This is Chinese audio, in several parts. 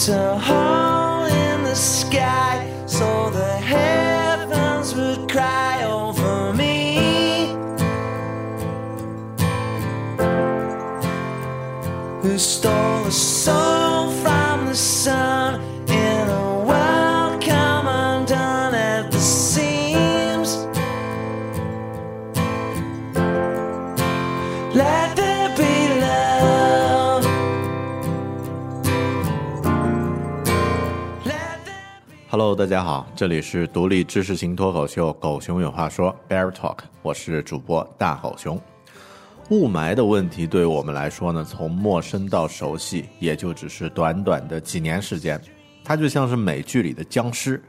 Kicked a hole in the sky so the heavens would cry over me? Who stole a soul from the sun Hello，大家好，这里是独立知识型脱口秀《狗熊有话说》Bear Talk，我是主播大狗熊。雾霾的问题对我们来说呢，从陌生到熟悉，也就只是短短的几年时间。它就像是美剧里的僵尸，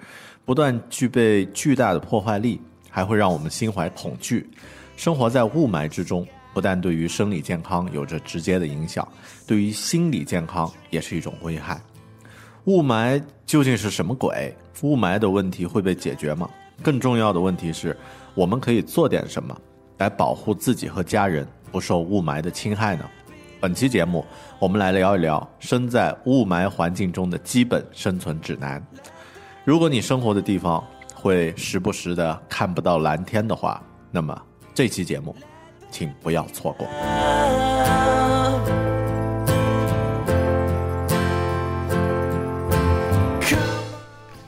不但具备巨大的破坏力，还会让我们心怀恐惧。生活在雾霾之中，不但对于生理健康有着直接的影响，对于心理健康也是一种危害。雾霾究竟是什么鬼？雾霾的问题会被解决吗？更重要的问题是，我们可以做点什么来保护自己和家人不受雾霾的侵害呢？本期节目，我们来聊一聊身在雾霾环境中的基本生存指南。如果你生活的地方会时不时的看不到蓝天的话，那么这期节目，请不要错过。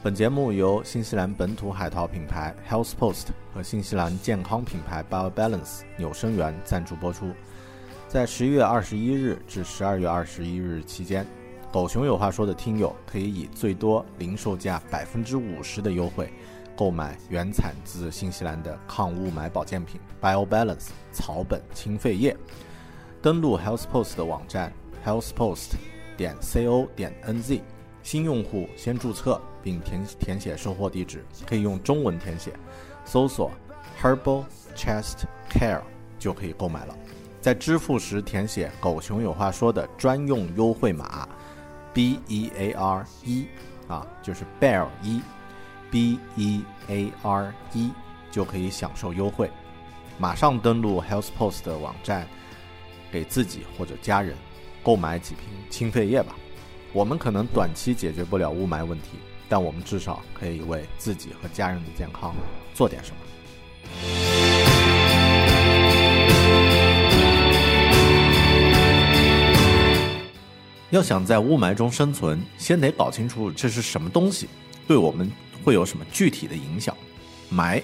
本节目由新西兰本土海淘品牌 Health Post 和新西兰健康品牌 BioBalance 纽生源赞助播出。在十一月二十一日至十二月二十一日期间，狗熊有话说的听友可以以最多零售价百分之五十的优惠，购买原产自新西兰的抗雾霾保健品 BioBalance 草本清肺液。登录 Health Post 的网站 healthpost 点 co 点 nz，新用户先注册并填填写收货地址，可以用中文填写，搜索 Herbal Chest Care 就可以购买了。在支付时填写“狗熊有话说”的专用优惠码 B E A R 一啊，就是 Bear 一 B E A R 一就可以享受优惠。马上登录 Health Post 的网站，给自己或者家人购买几瓶清肺液吧。我们可能短期解决不了雾霾问题，但我们至少可以为自己和家人的健康做点什么。要想在雾霾中生存，先得搞清楚这是什么东西，对我们会有什么具体的影响。霾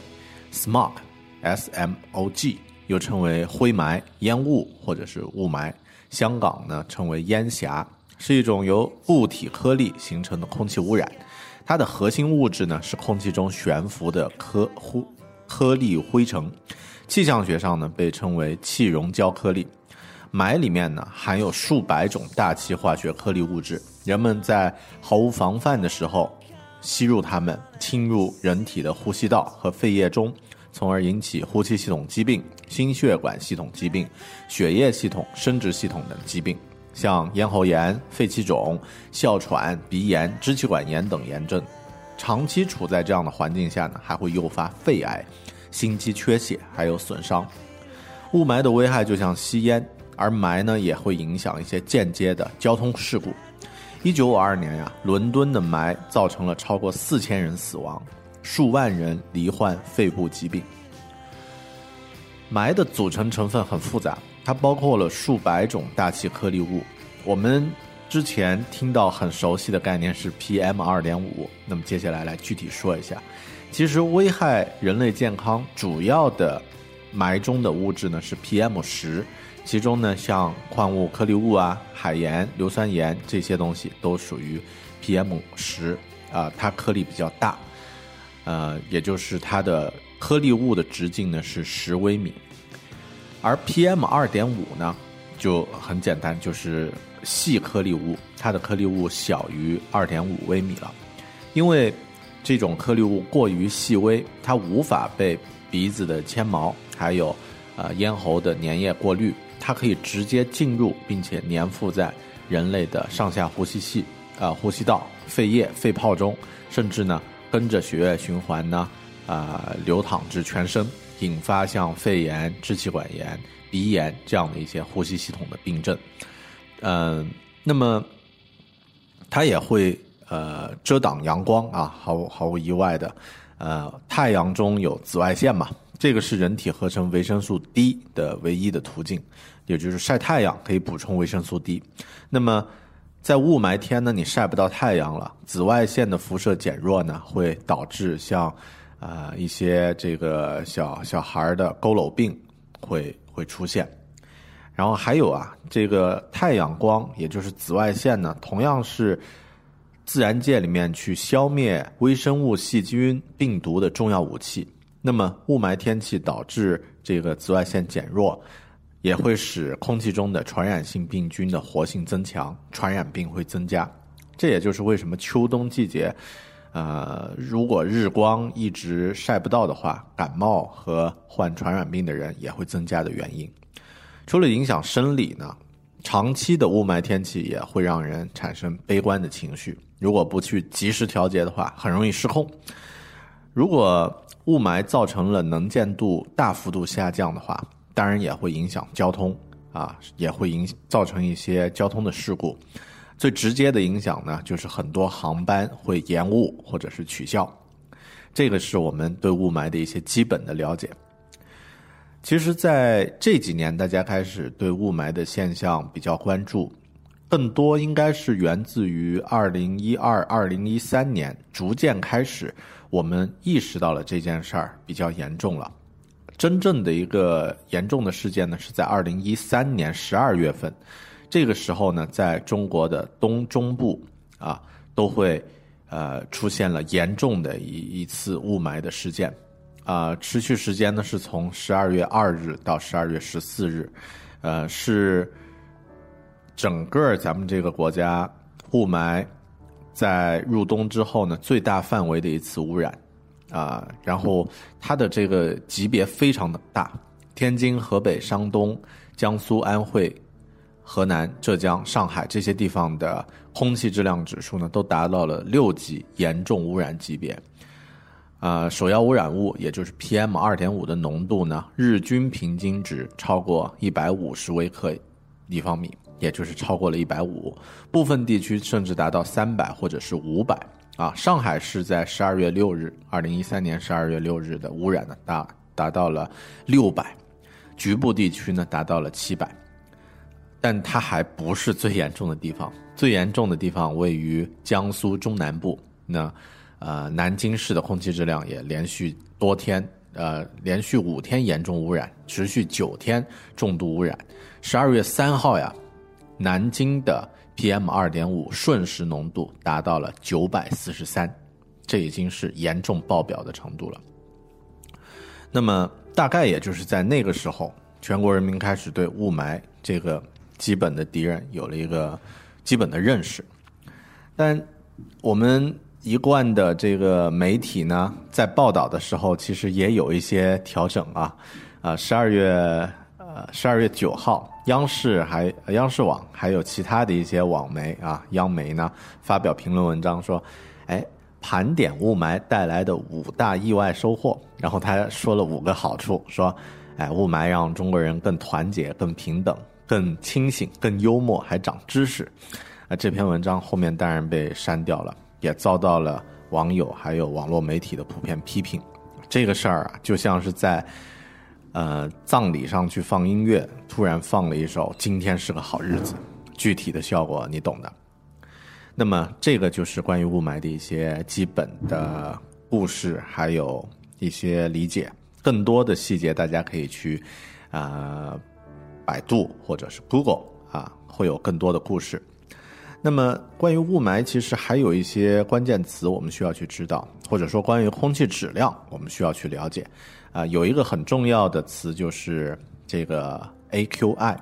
（smog），S M O G，又称为灰霾、烟雾或者是雾霾，香港呢称为烟霞，是一种由固体颗粒形成的空气污染。它的核心物质呢是空气中悬浮的颗忽颗粒灰尘，气象学上呢被称为气溶胶颗粒。霾里面呢含有数百种大气化学颗粒物质，人们在毫无防范的时候吸入它们，侵入人体的呼吸道和肺液中，从而引起呼吸系统疾病、心血管系统疾病、血液系统、生殖系统等疾病，像咽喉炎、肺气肿、哮喘、鼻炎、支气管炎等炎症。长期处在这样的环境下呢，还会诱发肺癌、心肌缺血，还有损伤。雾霾的危害就像吸烟，而霾呢也会影响一些间接的交通事故。一九五二年呀、伦敦的霾造成了超过四千人死亡，数万人罹患肺部疾病。霾的组成成分很复杂，它包括了数百种大气颗粒物。我们之前听到很熟悉的概念是 PM 二点五，那么接下来来具体说一下。其实危害人类健康主要的霾中的物质呢是 PM 十，其中呢像矿物颗粒物啊、海盐、硫酸盐这些东西都属于 PM 十啊，它颗粒比较大，呃，也就是它的颗粒物的直径呢是十微米，而 PM 二点五呢就很简单，就是细颗粒物，它的颗粒物小于二点五微米了，因为这种颗粒物过于细微，它无法被鼻子的纤毛还有呃咽喉的粘液过滤，它可以直接进入并且粘附在人类的上下呼吸系啊、呼吸道、肺叶、肺泡中，甚至呢跟着血液循环呢啊、流淌至全身，引发像肺炎、支气管炎、鼻炎这样的一些呼吸系统的病症。嗯、那么它也会呃遮挡阳光啊，毫无毫无意外的，呃，太阳中有紫外线嘛，这个是人体合成维生素 D 的唯一的途径，也就是晒太阳可以补充维生素 D。那么在雾霾天呢，你晒不到太阳了，紫外线的辐射减弱呢，会导致像啊、呃一些这个小小孩的佝偻病会会出现。然后还有啊，这个太阳光，也就是紫外线呢，同样是自然界里面去消灭微生物、细菌、病毒的重要武器。那么雾霾天气导致这个紫外线减弱，也会使空气中的传染性病菌的活性增强，传染病会增加。这也就是为什么秋冬季节，呃，如果日光一直晒不到的话，感冒和患传染病的人也会增加的原因。除了影响生理呢，长期的雾霾天气也会让人产生悲观的情绪。如果不去及时调节的话，很容易失控。如果雾霾造成了能见度大幅度下降的话，当然也会影响交通啊，也会影造成一些交通的事故。最直接的影响呢，就是很多航班会延误或者是取消。这个是我们对雾霾的一些基本的了解。其实，在这几年，大家开始对雾霾的现象比较关注，更多应该是源自于二零一二、二零一三年，逐渐开始，我们意识到了这件事儿比较严重了。真正的一个严重的事件呢，是在二零一三年十二月份，这个时候呢，在中国的东中部啊，都会呃出现了严重的一一次雾霾的事件。啊、持续时间呢是从十二月二日到十二月十四日，呃，是整个咱们这个国家雾霾在入冬之后呢最大范围的一次污染。啊、然后它的这个级别非常的大，天津、河北、山东、江苏、安徽、河南、浙江、上海这些地方的空气质量指数呢都达到了六级严重污染级别。啊，首要污染物也就是 PM 二点五的浓度呢，日均平均值超过一百五十微克立方米，也就是超过了一百五，部分地区甚至达到三百或者是五百。啊，上海市在十二月六日，二零一三年十二月六日的污染呢达达到了六百，局部地区呢达到了七百，但它还不是最严重的地方，最严重的地方位于江苏中南部。那呃，南京市的空气质量也连续多天，呃，连续五天严重污染，持续九天重度污染。十二月三号呀，南京的 PM 二点五瞬时浓度达到了九百四十三，这已经是严重爆表的程度了。那么大概也就是在那个时候，全国人民开始对雾霾这个基本的敌人有了一个基本的认识，但我们一贯的这个媒体呢，在报道的时候，其实也有一些调整啊。啊，十二月呃十二月九号，央视还央视网还有其他的一些网媒啊，央媒呢发表评论文章说，哎，盘点雾霾带来的五大意外收获，然后他说了五个好处，说，哎，雾霾让中国人更团结、更平等、更清醒、更幽默，还长知识。啊，这篇文章后面当然被删掉了，也遭到了网友还有网络媒体的普遍批评。这个事儿啊，就像是在呃葬礼上去放音乐，突然放了一首《今天是个好日子》，具体的效果你懂的。那么这个就是关于雾霾的一些基本的故事，还有一些理解。更多的细节大家可以去啊、呃百度或者是 Google 啊，会有更多的故事。那么关于雾霾，其实还有一些关键词我们需要去知道，或者说关于空气质量，我们需要去了解。啊、有一个很重要的词就是这个 AQI。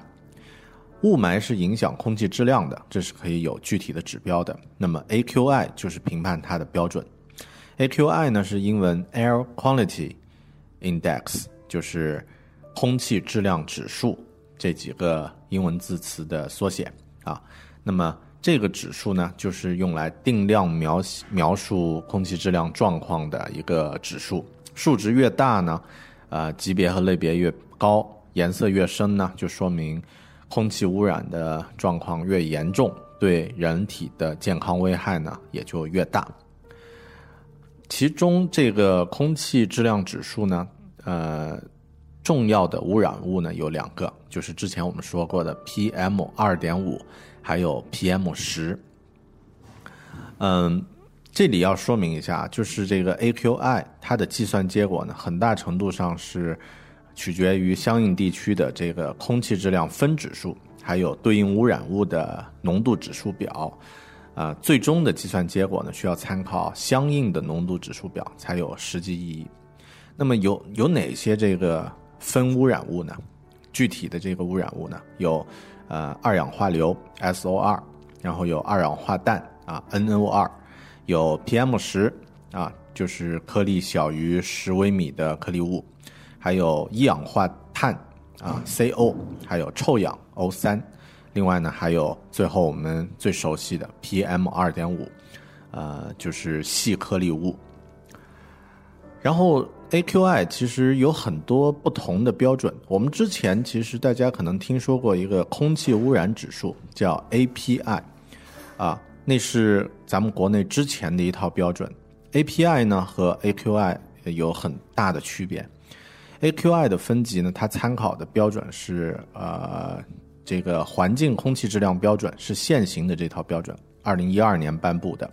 雾霾是影响空气质量的，这是可以有具体的指标的。那么 AQI 就是评判它的标准。AQI 呢是英文 Air Quality Index，就是空气质量指数这几个英文字词的缩写啊。那么这个指数呢，就是用来定量描描述空气质量状况的一个指数。数值越大呢，呃，级别和类别越高，颜色越深呢，就说明空气污染的状况越严重，对人体的健康危害呢也就越大。其中这个空气质量指数呢，呃，重要的污染物呢有两个，就是之前我们说过的 PM 二点五，还有 PM 十。嗯，这里要说明一下，就是这个 AQI 它的计算结果呢，很大程度上是取决于相应地区的这个空气质量分指数，还有对应污染物的浓度指数表。啊、最终的计算结果呢，需要参考相应的浓度指数表才有实际意义。那么有有哪些这个分污染物呢？具体的这个污染物呢，有呃二氧化硫 SO2，然后有二氧化氮啊 NO2，有 PM 十啊，就是颗粒小于十微米的颗粒物，还有一氧化碳啊 CO，还有臭氧 O 三。另外呢，还有最后我们最熟悉的 PM 二点五，呃，就是细颗粒物。然后 AQI 其实有很多不同的标准。我们之前其实大家可能听说过一个空气污染指数，叫 API，啊，那是咱们国内之前的一套标准。API 呢和 AQI 有很大的区别。AQI 的分级呢，它参考的标准是呃。这个环境空气质量标准是现行的这套标准，二零一二年颁布的。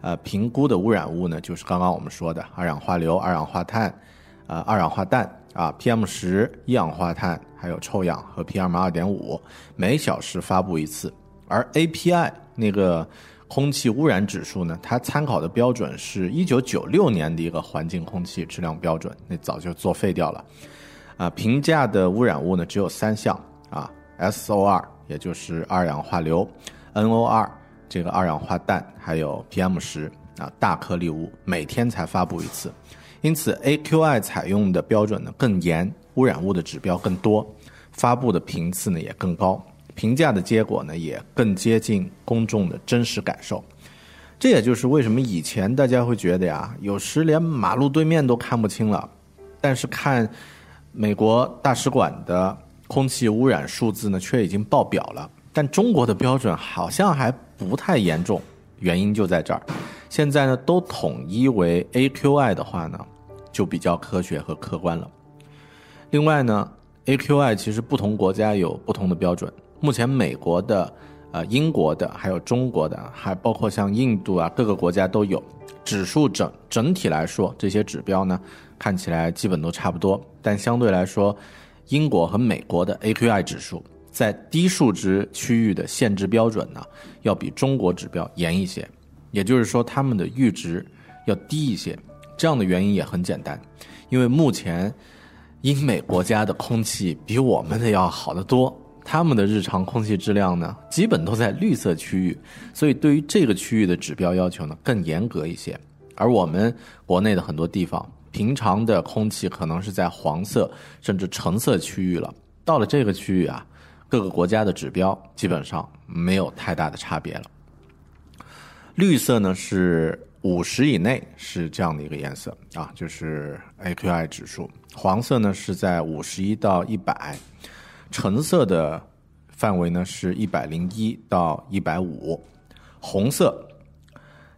呃，评估的污染物呢，就是刚刚我们说的二氧化硫、二氧化碳、呃二氧化氮啊、PM 十、一氧化碳，还有臭氧和 PM 二点五，每小时发布一次。而 API 那个空气污染指数呢，它参考的标准是一九九六年的一个环境空气质量标准，那早就作废掉了。啊、评价的污染物呢只有三项啊。SO2，也就是二氧化硫；NO2，这个二氧化氮，还有 PM 十啊，大颗粒物，每天才发布一次。因此，AQI 采用的标准呢更严，污染物的指标更多，发布的频次呢也更高，评价的结果呢也更接近公众的真实感受。这也就是为什么以前大家会觉得呀，有时连马路对面都看不清了，但是看美国大使馆的。空气污染数字呢，却已经爆表了，但中国的标准好像还不太严重，原因就在这儿。现在呢，都统一为 AQI 的话呢，就比较科学和客观了。另外呢，AQI 其实不同国家有不同的标准。目前美国的、呃英国的，还有中国的，还包括像印度啊，各个国家都有。指数整整体来说，这些指标呢，看起来基本都差不多，但相对来说，英国和美国的 AQI 指数在低数值区域的限制标准呢，要比中国指标严一些，也就是说，他们的阈值要低一些。这样的原因也很简单，因为目前英美国家的空气比我们的要好得多，他们的日常空气质量呢，基本都在绿色区域，所以对于这个区域的指标要求呢更严格一些。而我们国内的很多地方，平常的空气可能是在黄色甚至橙色区域了，到了这个区域啊，各个国家的指标基本上没有太大的差别了。绿色呢是五十以内是这样的一个颜色啊，就是 AQI 指数；黄色呢是在五十一到一百，橙色的范围呢是一百零一到一百五，红色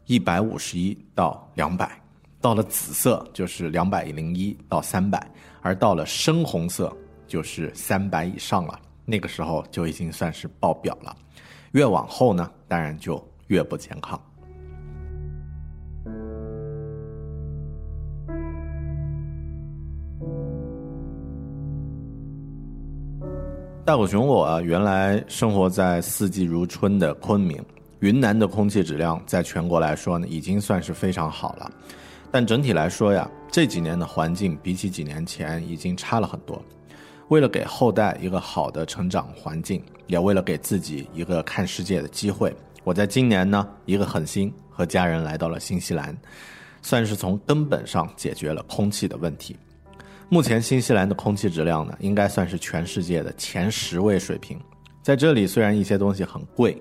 一百五十一到两百。到了紫色就是两百零一到三百，而到了深红色就是三百以上了。那个时候就已经算是爆表了，越往后呢，当然就越不健康。大狗熊我啊，原来生活在四季如春的昆明，云南的空气质量在全国来说呢，已经算是非常好了。但整体来说呀，这几年的环境比起几年前已经差了很多。为了给后代一个好的成长环境，也为了给自己一个看世界的机会，我在今年呢，一个狠心和家人来到了新西兰，算是从根本上解决了空气的问题。目前新西兰的空气质量呢，应该算是全世界的前十位水平。在这里，虽然一些东西很贵，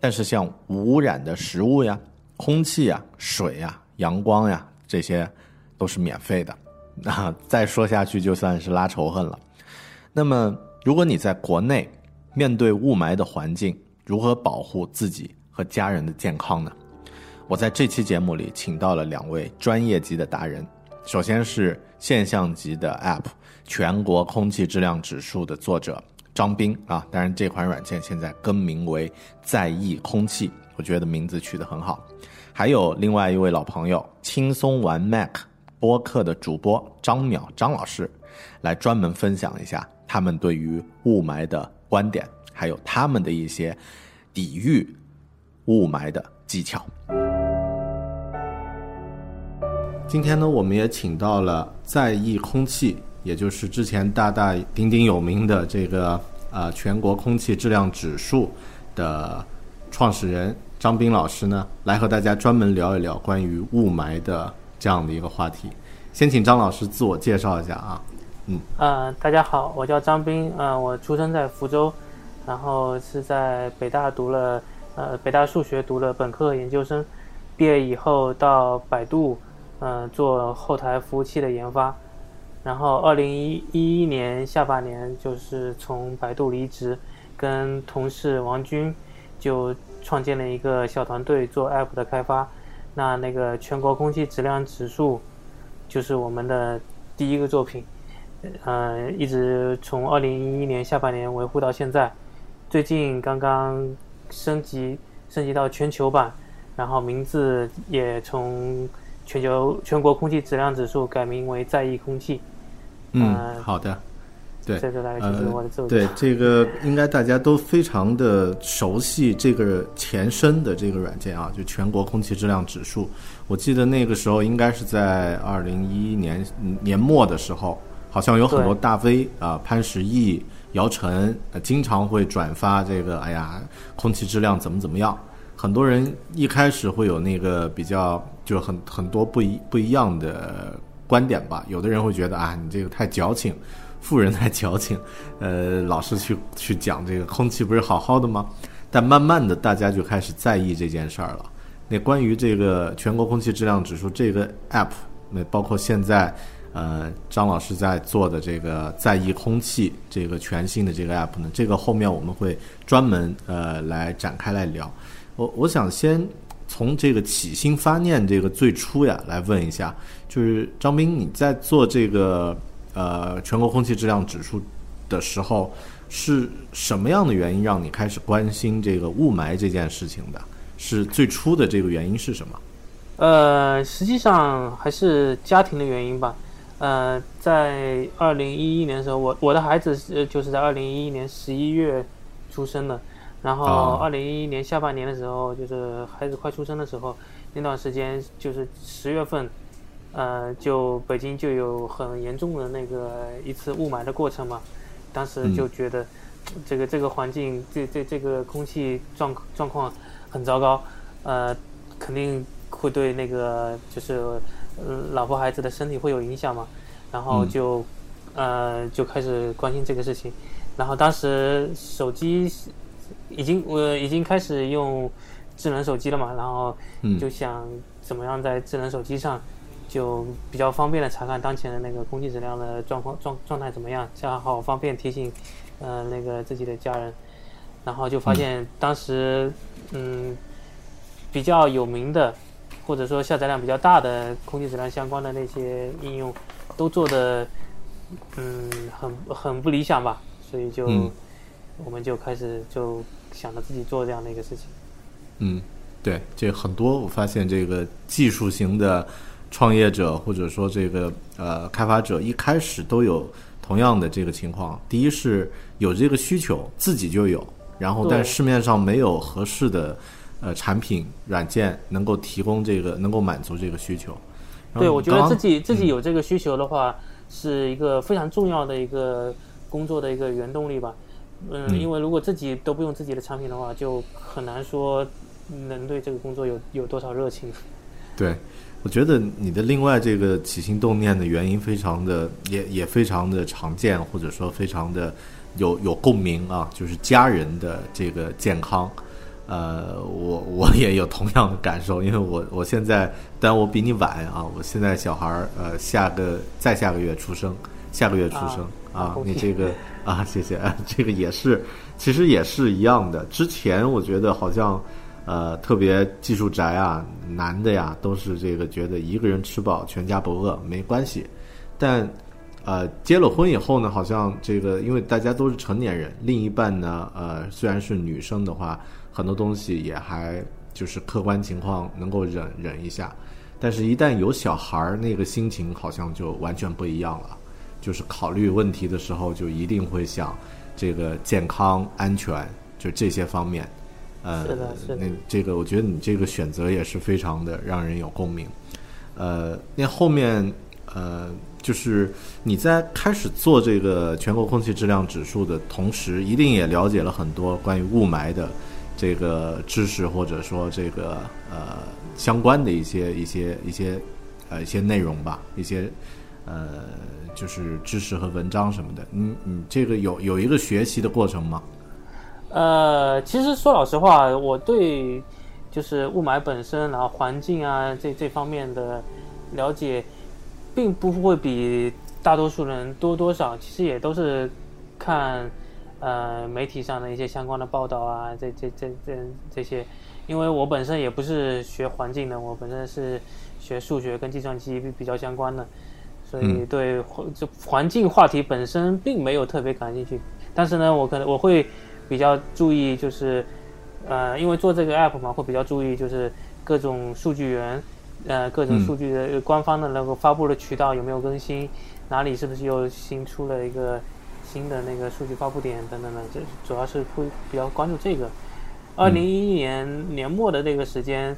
但是像无污染的食物呀、空气呀、水呀、阳光呀，这些都是免费的。那再说下去，就算是拉仇恨了。那么，如果你在国内面对雾霾的环境，如何保护自己和家人的健康呢？我在这期节目里请到了两位专业级的达人。首先是现象级的 App《全国空气质量指数》的作者张斌啊，当然这款软件现在更名为“在意空气”，我觉得名字取得很好。还有另外一位老朋友，轻松玩 Mac 播客的主播张淼张老师，来专门分享一下他们对于雾霾的观点，还有他们的一些抵御雾霾的技巧。今天呢，我们也请到了在意空气，也就是之前大大鼎鼎有名的这个呃全国空气质量指数的创始人张斌老师呢，来和大家专门聊一聊关于雾霾的这样的一个话题。先请张老师自我介绍一下啊。呃，大家好，我叫张斌，呃，我出生在福州，然后是在北大读了呃北大数学读了本科和研究生，毕业以后到百度，呃做后台服务器的研发，然后二零一一年下半年就是从百度离职，跟同事王军就创建了一个小团队做 App 的开发，那那个全国空气质量指数就是我们的第一个作品。呃，一直从二零一一年下半年维护到现在，最近刚刚升级升级到全球版，然后名字也从全球全国空气质量指数改名为在意空气。嗯，呃好的，对，这个大概就是我的自我介对。这个应该大家都非常的熟悉这个前身的这个软件啊，就全国空气质量指数。我记得那个时候应该是在二零一一年嗯年末的时候，好像有很多大 V 啊、潘石屹、姚晨、呃经常会转发这个，哎呀，空气质量怎么怎么样。很多人一开始会有那个比较，就很很多不一不一样的观点吧。有的人会觉得啊，你这个太矫情，富人太矫情，呃，老是去去讲这个空气不是好好的吗？但慢慢的，大家就开始在意这件事儿了。那关于这个全国空气质量指数这个 app，那包括现在呃张老师在做的这个在意空气这个全新的这个 app 呢，这个后面我们会专门呃来展开来聊。我我想先从这个起心发念这个最初呀来问一下，就是张斌你在做这个呃全国空气质量指数的时候，是什么样的原因让你开始关心这个雾霾这件事情的？是最初的这个原因是什么？呃，实际上还是家庭的原因吧。呃，在二零一一年的时候，我我的孩子是就是在二零一一年十一月出生的，然后哦。二零一一年下半年的时候，就是孩子快出生的时候，那段时间就是十月份，呃，就北京就有很严重的那个一次雾霾的过程嘛，当时就觉得这个这个环境，这这这个空气状状况很糟糕，呃，肯定会对那个就是呃老婆孩子的身体会有影响嘛，然后嗯。就、呃就开始关心这个事情，然后当时手机已经我已经开始用智能手机了嘛，然后嗯。就想怎么样在智能手机上就比较方便的查看当前的那个空气质量的状况状状态怎么样，这样好方便提醒呃那个自己的家人，然后就发现当时嗯比较有名的或者说下载量比较大的空气质量相关的那些应用，都做的嗯很很不理想吧，所以就、嗯我们就开始就想着自己做这样的一个事情。嗯，对，这很多我发现这个技术型的创业者或者说这个呃开发者一开始都有同样的这个情况。第一是有这个需求，自己就有，然后对但市面上没有合适的呃产品软件能够提供这个能够满足这个需求。对，我觉得自己自己有这个需求的话，是一个非常重要的一个工作的一个原动力吧。嗯，嗯因为如果自己都不用自己的产品的话，就很难说能对这个工作有有多少热情。对，我觉得你的另外这个起心动念的原因非常的也也非常的常见，或者说非常的有有共鸣啊，就是家人的这个健康。呃，我我也有同样的感受，因为我我现在，但我比你晚啊，我现在小孩儿呃下个再下个月出生，下个月出生啊你这个啊，谢谢，这个也是，其实也是一样的。之前我觉得好像呃特别技术宅啊，男的呀都是这个觉得一个人吃饱全家不饿没关系，但呃结了婚以后呢，好像这个因为大家都是成年人，另一半呢呃虽然是女生的话，很多东西也还就是客观情况能够忍忍一下，但是一旦有小孩儿，那个心情好像就完全不一样了。就是考虑问题的时候，就一定会想这个健康、安全，就这些方面。呃，是的是的那这个我觉得你这个选择也是非常的让人有共鸣。呃，那后面呃，就是你在开始做这个全国空气质量指数的同时，一定也了解了很多关于雾霾的这个知识，或者说这个呃相关的一些一些一些呃一些内容吧，一些呃就是知识和文章什么的。你你这个有有一个学习的过程吗？呃，其实说老实话，我对就是雾霾本身，然后环境啊这这方面的了解，并不会比大多数人多多少。其实也都是看呃媒体上的一些相关的报道啊，这这这这这些。因为我本身也不是学环境的，我本身是学数学跟计算机比比较相关的，所以嗯对环这环境话题本身并没有特别感兴趣。但是呢，我可能我会比较注意，就是呃，因为做这个 app 嘛，会比较注意就是各种数据源，呃，各种嗯数据的、呃官方的那个发布的渠道有没有更新，哪里是不是又新出了一个新的那个数据发布点等等的，这主要是会比较关注这个。二零一一年年末的那个时间，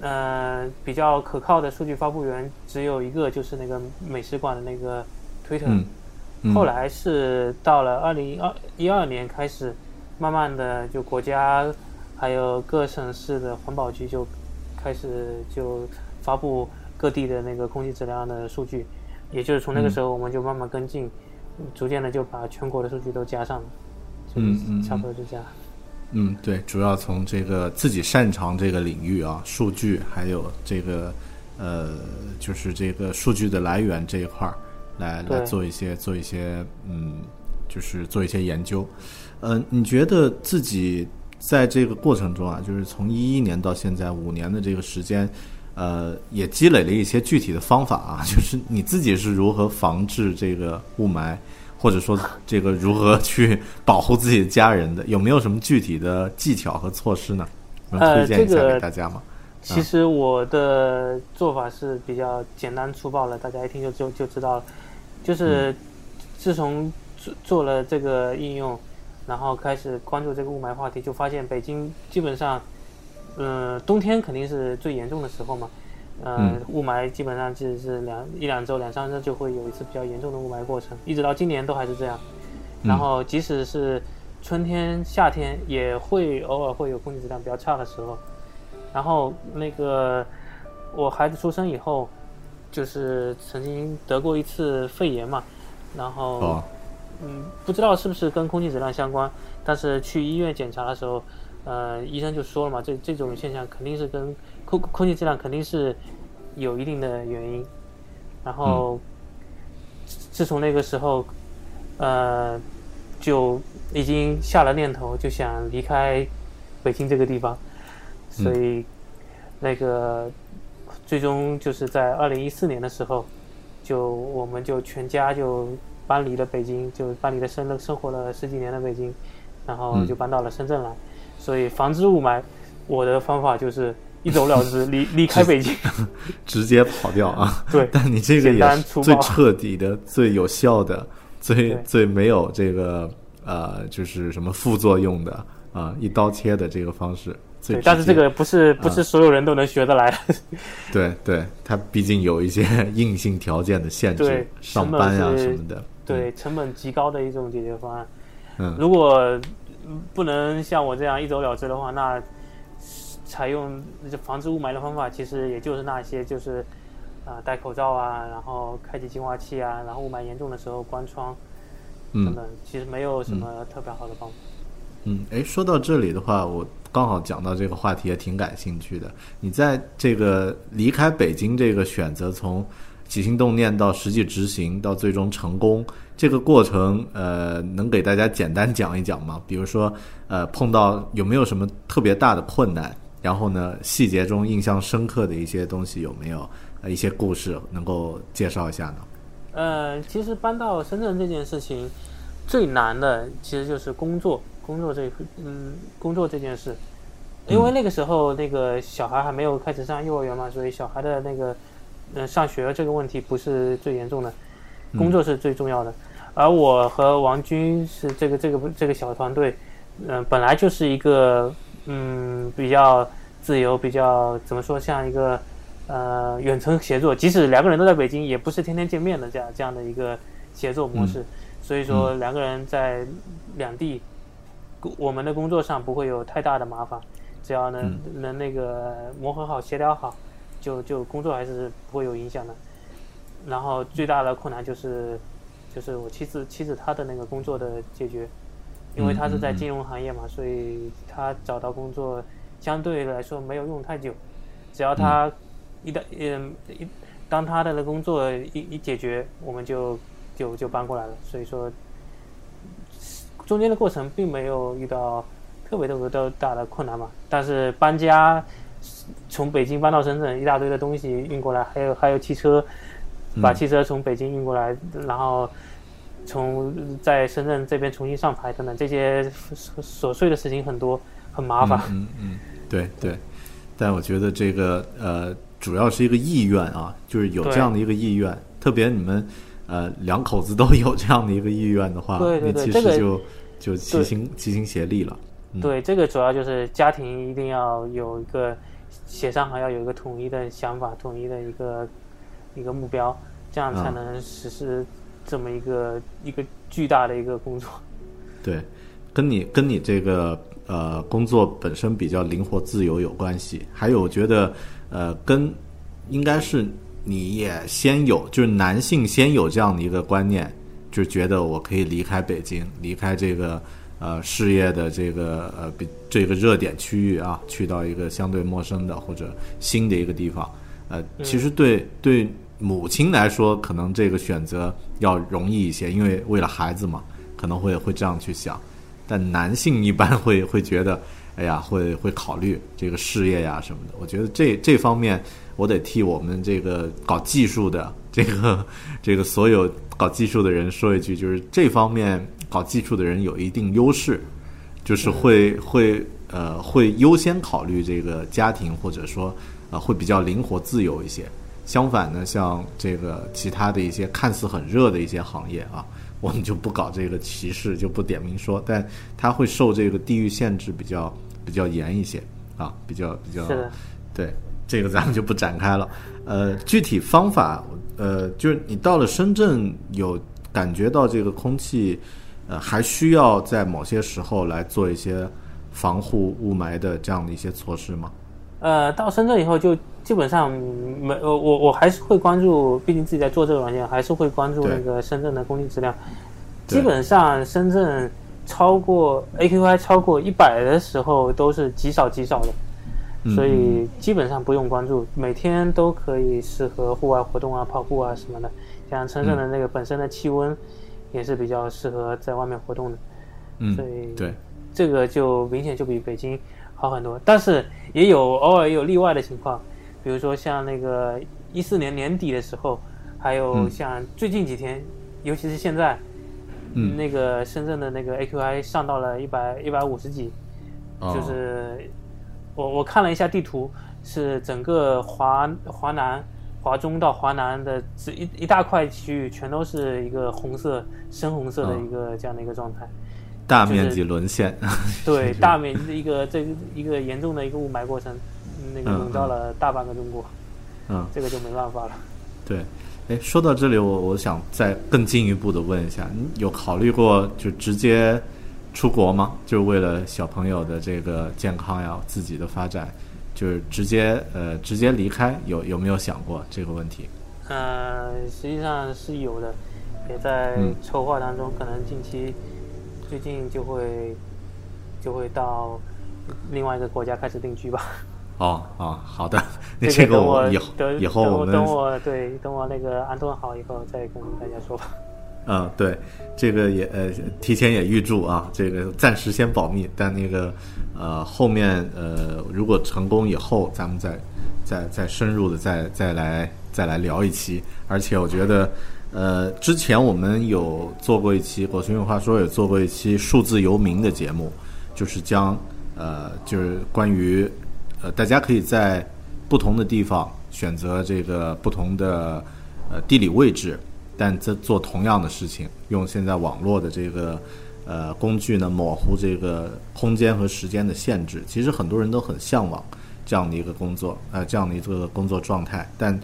呃，比较可靠的数据发布源只有一个，就是那个美食馆的那个 Twitter。嗯嗯后来是到了二零二一二年开始，慢慢的就国家还有各省市的环保局就开始就发布各地的那个空气质量的数据，也就是从那个时候我们就慢慢跟进，逐渐的就把全国的数据都加上了，嗯嗯嗯差不多就这样。嗯，对，主要从这个自己擅长这个领域啊，数据还有这个呃，就是这个数据的来源这一块儿来来做一些做一些嗯，就是做一些研究。呃，你觉得自己在这个过程中啊，就是从一一年到现在五年的这个时间，呃，也积累了一些具体的方法啊，就是你自己是如何防治这个雾霾，或者说这个如何去保护自己的家人的，有没有什么具体的技巧和措施呢？能呃推荐一下给大家吗？其实我的做法是比较简单粗暴了，大家一听就就就知道了。就是自从做做了这个应用，然后开始关注这个雾霾话题，就发现北京基本上，呃，冬天肯定是最严重的时候嘛。呃，嗯雾霾基本上就是两一两周、两三周就会有一次比较严重的雾霾过程，一直到今年都还是这样。然后即使是春天、夏天，也会偶尔会有空气质量比较差的时候。然后那个我孩子出生以后，就是曾经得过一次肺炎嘛，然后、哦，嗯，不知道是不是跟空气质量相关，但是去医院检查的时候，呃，医生就说了嘛，这这种现象肯定是跟空空气质量肯定是有一定的原因。然后、自自从那个时候，呃，就已经下了念头，就想离开北京这个地方，所以那个最终就是在二零一四年的时候，就我们就全家就搬离了北京，就搬离了生了生活了十几年的北京，然后嗯就搬到了深圳来。所以防治雾霾，我的方法就是一走了之，离离开北京。直接 跑掉啊！对 但你这个也是最彻底的、最有效的、最最没有这个呃，就是什么副作用的啊、一刀切的这个方式。对，但是这个不是不啊是所有人都能学得来的。对对，它毕竟有一些硬性条件的限制，上班呀是什么的。对，成本极高的一种解决方案。嗯如果嗯不能像我这样一走了之的话，那采用这防治雾霾的方法，其实也就是那些，就是啊、戴口罩啊，然后开启净化器啊，然后雾霾严重的时候关窗等嗯等，其实没有什么特别好的方法。嗯，哎，说到这里的话，我刚好讲到这个话题，也挺感兴趣的。你在这个离开北京这个选择，从起心动念到实际执行到最终成功，这个过程，呃，能给大家简单讲一讲吗？比如说，呃，碰到有没有什么特别大的困难？然后呢，细节中印象深刻的一些东西有没有？呃，一些故事能够介绍一下呢？呃，其实搬到深圳这件事情最难的其实就是工作，工作这嗯工作这件事，因为那个时候那个小孩还没有开始上幼儿园嘛，所以小孩的那个嗯、呃上学这个问题不是最严重的，工作是最重要的。而我和王军是这个这个这个小团队，嗯、本来就是一个嗯比较自由，比较怎么说像一个呃远程协作，即使两个人都在北京，也不是天天见面的这样这样的一个协作模式。所以说两个人在两地，我们的工作上不会有太大的麻烦，只要能、能那个磨合好、协调好，就就工作还是不会有影响的。然后最大的困难就是就是我妻子妻子她的那个工作的解决，因为她是在金融行业嘛，所以她找到工作相对来说没有用太久，只要她一旦嗯一当她的那个工作一一解决，我们就就就搬过来了。所以说中间的过程并没有遇到特别特别的大的困难嘛，但是搬家从北京搬到深圳，一大堆的东西运过来，还有还有汽车，把汽车从北京运过来，然后从在深圳这边重新上牌等等，这些琐碎的事情很多，很麻烦。嗯嗯，对对。但我觉得这个呃，主要是一个意愿啊，就是有这样的一个意愿，特别你们呃两口子都有这样的一个意愿的话，对对对那其这个实就就齐心齐心协力了。嗯对，这个主要就是家庭一定要有一个协商好，要有一个统一的想法，统一的一个一个目标，这样才嗯能实施这么一个、一个巨大的一个工作。对，跟你跟你这个呃工作本身比较灵活自由有关系，还有我觉得呃跟应该是你也先有，就是男性先有这样的一个观念，就觉得我可以离开北京，离开这个呃事业的这个呃比这个热点区域啊，去到一个相对陌生的或者新的一个地方。呃，其实对对母亲来说，可能这个选择要容易一些，因为为了孩子嘛，可能会会这样去想。但男性一般 会会觉得，哎呀，会会考虑这个事业呀什么的。我觉得这这方面，我得替我们这个搞技术的这个 这个所有搞技术的人说一句，就是这方面搞技术的人有一定优势，就是会会呃会优先考虑这个家庭，或者说呃会比较灵活自由一些。相反呢，像这个其他的一些看似很热的一些行业啊，我们就不搞这个歧视，就不点名说，但它会受这个地域限制比较比较严一些啊，比较比较，对，这个咱们就不展开了。呃，具体方法，呃，就是你到了深圳，有感觉到这个空气，呃，还需要在某些时候来做一些防护雾霾的这样的一些措施吗？呃，到深圳以后就基本上没我我我还是会关注，毕竟自己在做这个软件，还是会关注那个深圳的空气质量。基本上深圳超过 AQI 超过一百的时候都是极少极少的，嗯所以基本上不用关注，每天都可以适合户外活动啊、跑步啊什么的。像深圳的那个本身的气温也是比较适合在外面活动的，嗯所以，对，这个就明显就比北京好很多。但是也有偶尔也有例外的情况，比如说像那个一四年年底的时候，还有嗯。像最近几天，尤其是现在，嗯。那个深圳的那个 AQI 上到了一百一百五十几，哦。就是我我看了一下地图，是整个华华南、华中到华南的这一一大块区域，全都是一个红色、深红色的嗯一个这样的一个状态。大面积沦陷。对，大面积的一个这个一个严重的一个雾霾过程，嗯那个嗯笼罩了大半个中国，嗯，这个就没办法了。对。哎，说到这里，我我想再更进一步的问一下，你有考虑过就直接出国吗？就是为了小朋友的这个健康呀，自己的发展，就是直接呃直接离开，有有没有想过这个问题？呃，实际上是有的，也在嗯筹划当中，可能近期最近就会就会到另外一个国家开始定居吧。哦哦，好的，那这这个我以后以后等我对等我那个安顿好以后再跟大家说吧。嗯，对，这个也呃，提前也预祝啊，这个暂时先保密，但那个呃，后面呃，如果成功以后，咱们再再再深入的再再来再来聊一期。而且我觉得，呃，之前我们有做过一期《果熊有话说》，也做过一期数字游民的节目，就是将呃，就是关于呃，大家可以在不同的地方选择这个不同的呃地理位置，但在做同样的事情，用现在网络的这个呃工具呢，模糊这个空间和时间的限制。其实很多人都很向往这样的一个工作，呃，这样的一个工作状态，但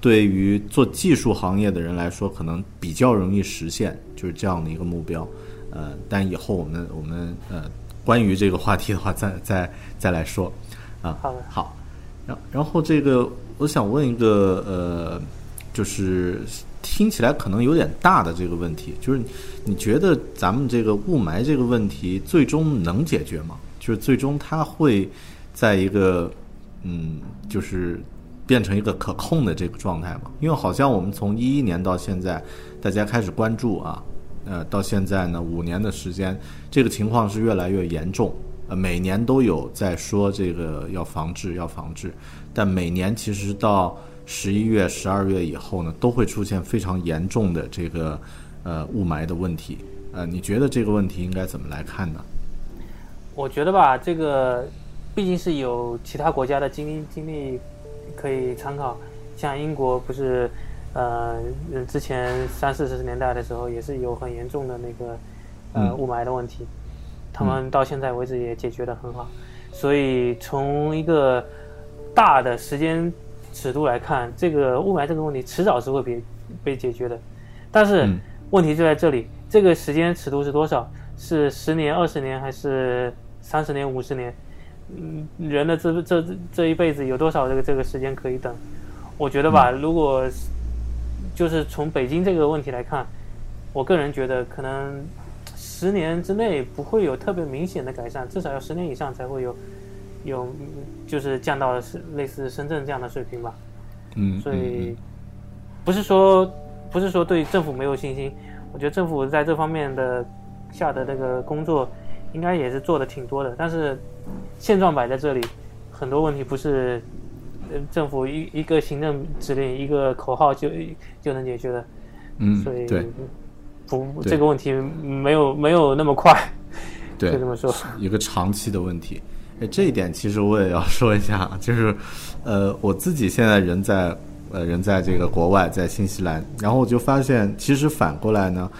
对于做技术行业的人来说，可能比较容易实现，就是这样的一个目标。呃，但以后我们我们呃关于这个话题的话，再再再来说啊。好，然然后这个我想问一个呃，就是听起来可能有点大的这个问题，就是你觉得咱们这个雾霾这个问题最终能解决吗？就是最终它会在一个嗯，就是变成一个可控的这个状态吗？因为好像我们从一一年到现在，大家开始关注啊，呃，到现在呢五年的时间，这个情况是越来越严重。呃，每年都有在说这个要防治，要防治，但每年其实到十一月、十二月以后呢，都会出现非常严重的这个呃雾霾的问题。呃，你觉得这个问题应该怎么来看呢？我觉得吧，这个毕竟是有其他国家的经历经历可以参考，像英国不是，呃，呃之前三四十年代的时候也是有很严重的那个呃嗯雾霾的问题，他们到现在为止也解决的很好，所以从一个大的时间尺度来看，这个雾霾这个问题迟早是会被被解决的，但是嗯问题就在这里，这个时间尺度是多少？是十年、二十年，还是三十年、五十年？嗯，人的这这这一辈子有多少这个这个时间可以等？我觉得吧，如果是就是从北京这个问题来看，我个人觉得可能十年之内不会有特别明显的改善，至少要十年以上才会有有嗯就是降到是类似深圳这样的水平吧。嗯，所以不是说不是说对政府没有信心，我觉得政府在这方面的下的那个工作应该也是做的挺多的，但是现状摆在这里，很多问题不是呃政府一一个行政指令一个口号就就能解决的，嗯，所以对不对这个问题没有没有那么快，对，就这么说。一个长期的问题。这一点其实我也要 说一下，就是，呃，我自己现在人在呃人在这个国外，在新西兰，然后我就发现，其实反过来呢，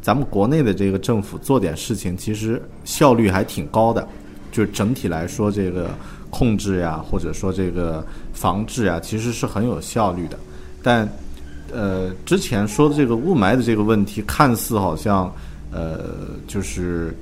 咱们国内的这个政府做点事情，其实效率还挺高的，就是整体来说，这个控制呀，或者说这个防治啊，其实是很有效率的。但呃，之前说的这个雾霾的这个问题，看似好像呃就是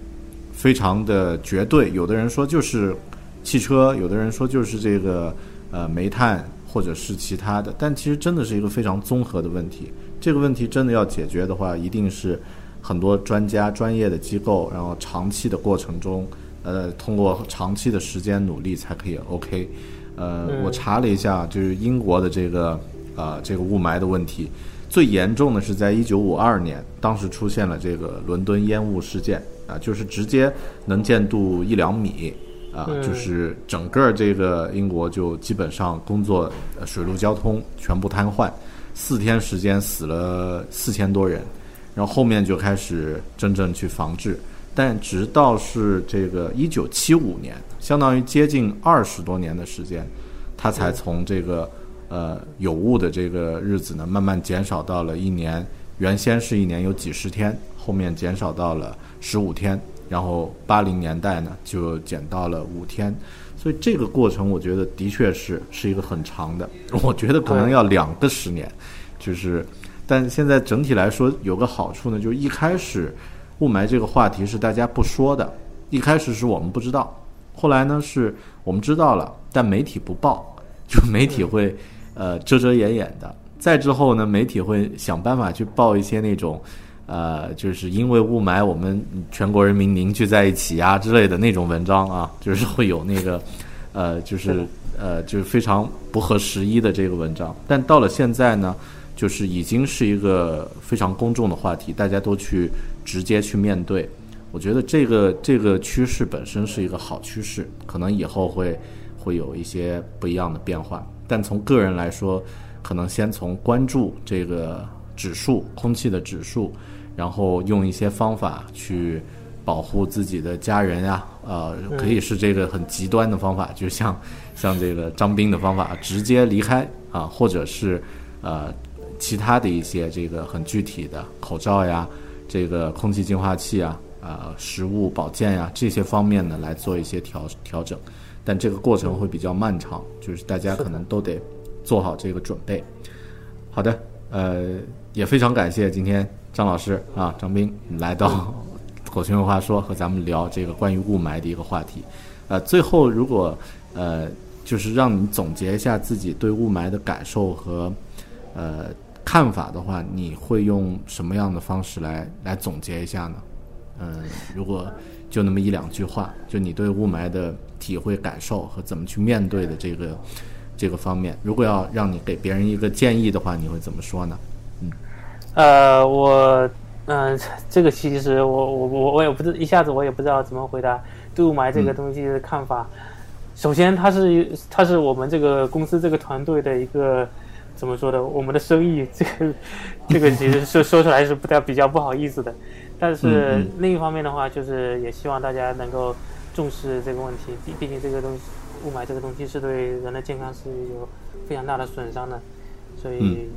非常的绝对，有的人说就是汽车，有的人说就是这个呃煤炭或者是其他的，但其实真的是一个非常综合的问题。这个问题真的要解决的话，一定是很多专家、专业的机构，然后长期的过程中，呃，通过长期的时间努力才可以 OK。呃，嗯我查了一下，就是英国的这个呃这个雾霾的问题，最严重的是在一九五二年，当时出现了这个伦敦烟雾事件啊，就是直接能见度一两米，啊，嗯就是整个这个英国就基本上工作呃水陆交通全部瘫痪，四天时间死了四千多人，然后后面就开始真正去防治，但直到是这个一九七五年，相当于接近二十多年的时间，它才从这个呃有雾的这个日子呢，慢慢减少到了一年，原先是一年有几十天，后面减少到了十五天，然后八零年代呢就减到了五天，所以这个过程我觉得的确是是一个很长的，我觉得可能要两个十年，就是，但现在整体来说有个好处呢，就是一开始雾霾这个话题是大家不说的，一开始是我们不知道，后来呢是我们知道了，但媒体不报，就媒体会呃遮遮掩掩的。再之后呢，媒体会想办法去报一些那种呃，就是因为雾霾我们全国人民凝聚在一起啊之类的那种文章啊，就是会有那个呃，就是呃，就是非常不合时宜的这个文章。但到了现在呢，就是已经是一个非常公众的话题，大家都去直接去面对。我觉得这个这个趋势本身是一个好趋势，可能以后会会有一些不一样的变化。但从个人来说，可能先从关注这个指数，空气的指数，然后用一些方法去保护自己的家人呀、呃，可以是这个很极端的方法，就像 像这个张斌的方法，直接离开啊，或者是呃其他的一些这个很具体的口罩呀，这个空气净化器啊，啊、食物保健呀这些方面呢来做一些调调整，但这个过程会比较漫长，就是大家可能都得做好这个准备。好的，呃，也非常感谢今天张老师啊，张斌来到 火星文化说和咱们聊这个关于雾霾的一个话题。呃，最后如果呃，就是让你总结一下自己对雾霾的感受和呃看法的话，你会用什么样的方式来来总结一下呢？嗯、如果就那么一两句话，就你对雾霾的体会、感受和怎么去面对的这个这个方面，如果要让你给别人一个建议的话，你会怎么说呢？呃，我嗯、这个其实我我我我也不知一下子我也不知道怎么回答对雾霾这个东西的看法。首先，它是它是我们这个公司这个团队的一个怎么说的？我们的生意，这个这个其实说说出来是不太比较不好意思的。但是另一方面的话，就是也希望大家能够重视这个问题，毕毕竟这个东西雾霾这个东西是对人的健康是有非常大的损伤的，所以。嗯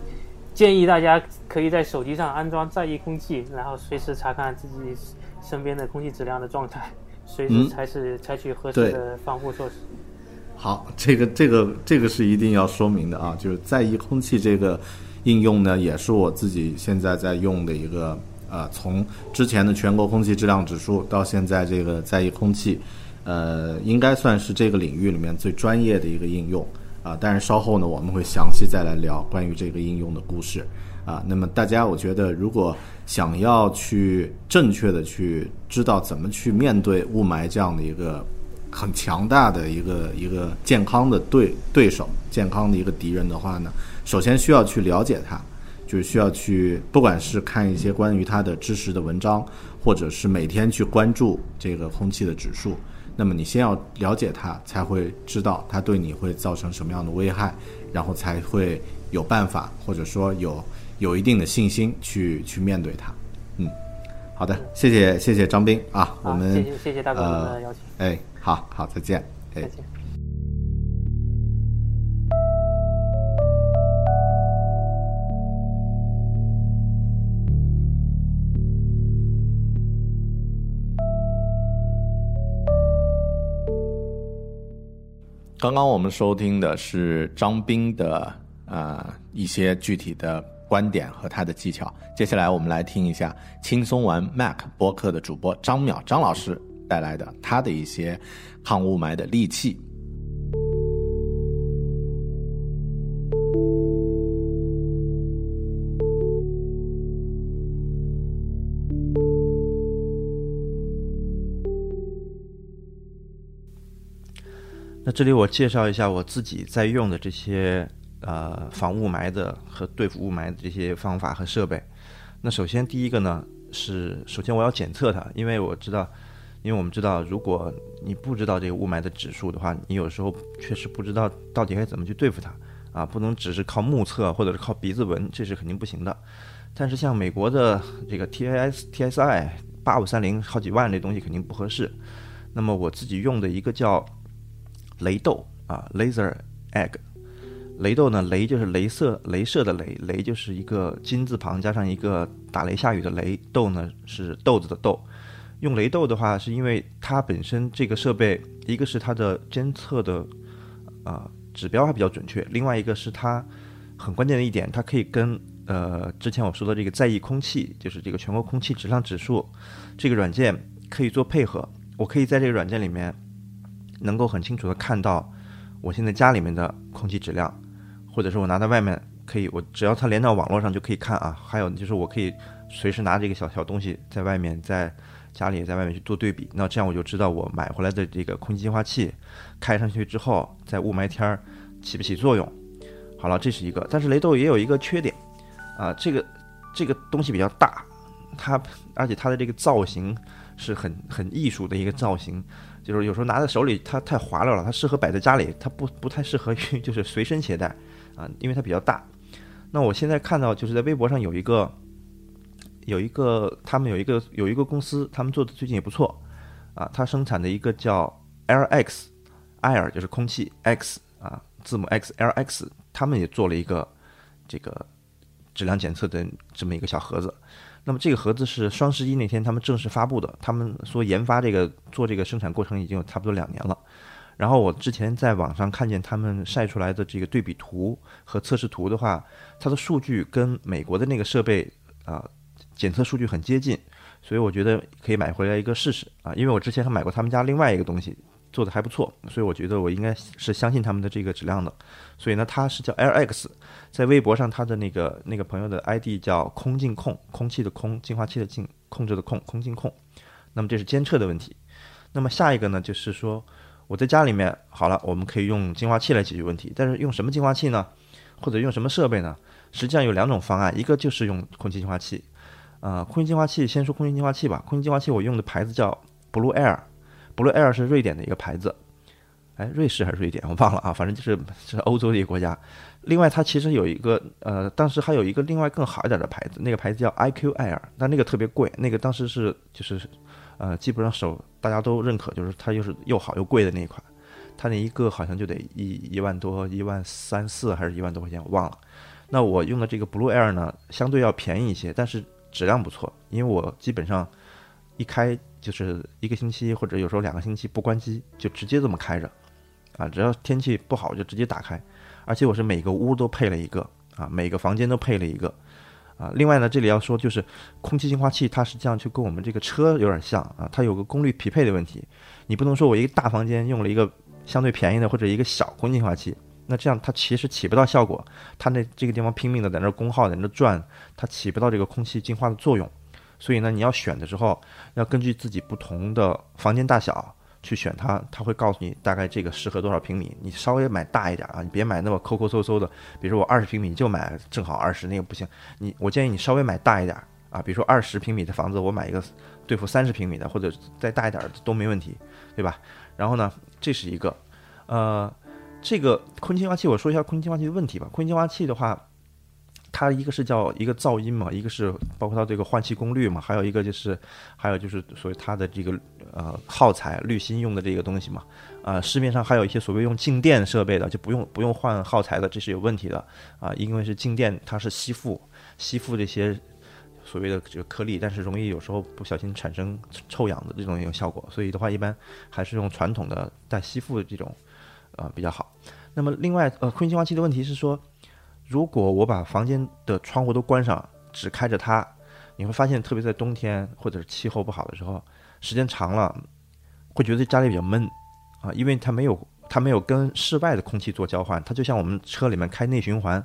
建议大家可以在手机上安装在意空气，然后随时查看自己身边的空气质量的状态，随嗯。时采取采取合适的防护措施。好，这个这个这个是一定要说明的啊，就是在意空气这个应用呢，也是我自己现在在用的一个呃，从之前的全国空气质量指数到现在这个在意空气，呃，应该算是这个领域里面最专业的一个应用啊。但是稍后呢，我们会详细再来聊关于这个应用的故事啊。那么大家，我觉得如果想要去正确的去知道怎么去面对雾霾这样的一个很强大的一个一个健康的对对手、健康的一个敌人的话呢，首先需要去了解它，就是需要去不管是看一些关于它的知识的文章，或者是每天去关注这个空气的指数。那么你先要了解它，才会知道它对你会造成什么样的危害，然后才会有办法，或者说有有一定的信心去去面对它。嗯，好的，谢谢谢谢张斌啊，我，们谢谢谢谢大哥的邀请，哎，好好，再见。哎再，见。刚刚我们收听的是张斌的呃一些具体的观点和他的技巧。接下来我们来听一下轻松玩 Mac 播客的主播张淼张老师带来的他的一些抗雾霾的利器。那这里我介绍一下我自己在用的这些呃防雾霾的和对付雾霾的这些方法和设备。那首先第一个呢是，首先我要检测它，因为我知道因为我们知道，如果你不知道这个雾霾的指数的话，你有时候确实不知道到底该怎么去对付它啊，不能只是靠目测或者是靠鼻子闻，这是肯定不行的。但是像美国的这个 TAS TSI 八五三零好几万这东西肯定不合适。那么我自己用的一个叫雷豆啊，Laser Egg。雷豆呢，雷就是镭射，镭射的雷，雷就是一个金字旁加上一个打雷下雨的雷，豆呢是豆子的豆。用雷豆的话，是因为它本身这个设备，一个是它的监测的啊、指标还比较准确，另外一个是它很关键的一点，它可以跟呃之前我说的这个在意空气，就是这个全国空气质量指数这个软件可以做配合。我可以在这个软件里面能够很清楚的看到我现在家里面的空气质量，或者是我拿到外面可以，我只要它连到网络上就可以看啊。还有就是我可以随时拿这个小小东西在外面，在家里在外面去做对比，那这样我就知道我买回来的这个空气净化器开上去之后，在雾霾天儿起不起作用。好了，这是一个，但是雷豆也有一个缺点啊，这个这个东西比较大，它而且它的这个造型是很很艺术的一个造型，就是有时候拿在手里它太滑溜了，它适合摆在家里，它不不太适合于 就是随身携带啊，因为它比较大。那我现在看到就是在微博上有一个有一个他们有一个有一个公司，他们做的最近也不错啊，它生产的一个叫 LX Air 就是空气 X 啊，字母 X LX，他们也做了一个这个质量检测的这么一个小盒子。那么这个盒子是双十一那天他们正式发布的，他们说研发这个做这个生产过程已经有差不多两年了。然后我之前在网上看见他们晒出来的这个对比图和测试图的话，它的数据跟美国的那个设备啊、检测数据很接近，所以我觉得可以买回来一个试试啊，因为我之前还买过他们家另外一个东西，做的还不错，所以我觉得我应该是相信他们的这个质量的。所以呢，它是叫 LX，在微博上他的那个那个朋友的 ID 叫空净控，空气的空，净化器的净，控制的控，空净控。那么这是监测的问题。那么下一个呢，就是说我在家里面好了，我们可以用净化器来解决问题，但是用什么净化器呢？或者用什么设备呢？实际上有两种方案，一个就是用空气净化器，啊、空气净化器先说空气净化器吧。空气净化器我用的牌子叫 Blue Air，Blue Air 是瑞典的一个牌子，哎，瑞士还是瑞典我忘了啊，反正就是是欧洲的一个国家。另外它其实有一个呃，当时还有一个另外更好一点的牌子，那个牌子叫 IQ Air，但那个特别贵，那个当时是就是呃基本上手大家都认可，就是它又是又好又贵的那一款。它那一个好像就得一一万多，一万三四还是一万多块钱，我忘了。那我用的这个 Blue Air 呢，相对要便宜一些，但是质量不错，因为我基本上一开就是一个星期或者有时候两个星期不关机，就直接这么开着，啊，只要天气不好就直接打开，而且我是每个屋都配了一个，啊，每个房间都配了一个，啊，另外呢，这里要说就是空气净化器，它实际上就跟我们这个车有点像啊，它有个功率匹配的问题，你不能说我一个大房间用了一个相对便宜的或者一个小空气净化器。那这样它其实起不到效果，它那这个地方拼命的在那功耗在那转，它起不到这个空气净化的作用。所以呢，你要选的时候要根据自己不同的房间大小去选它，它会告诉你大概这个适合多少平米。你稍微买大一点啊，你别买那么抠抠搜搜的。比如说我二十平米你就买正好二十，那个不行。你我建议你稍微买大一点啊，比如说二十平米的房子，我买一个对付三十平米的，或者再大一点的都没问题，对吧？然后呢，这是一个，呃。这个空气净化器，我说一下空气净化器的问题吧。空气净化器的话，它一个是叫一个噪音嘛，一个是包括它这个换气功率嘛，还有一个就是还有就是所谓它的这个呃耗材滤芯用的这个东西嘛。啊、市面上还有一些所谓用静电设备的，就不用不用换耗材的，这是有问题的啊、因为是静电，它是吸附吸附这些所谓的这个颗粒，但是容易有时候不小心产生臭氧的这种一种效果，所以的话一般还是用传统的带吸附的这种。啊、比较好。那么另外，呃，空气净化器的问题是说，如果我把房间的窗户都关上，只开着它，你会发现，特别在冬天或者是气候不好的时候，时间长了，会觉得家里比较闷啊，因为它没有它没有跟室外的空气做交换，它就像我们车里面开内循环，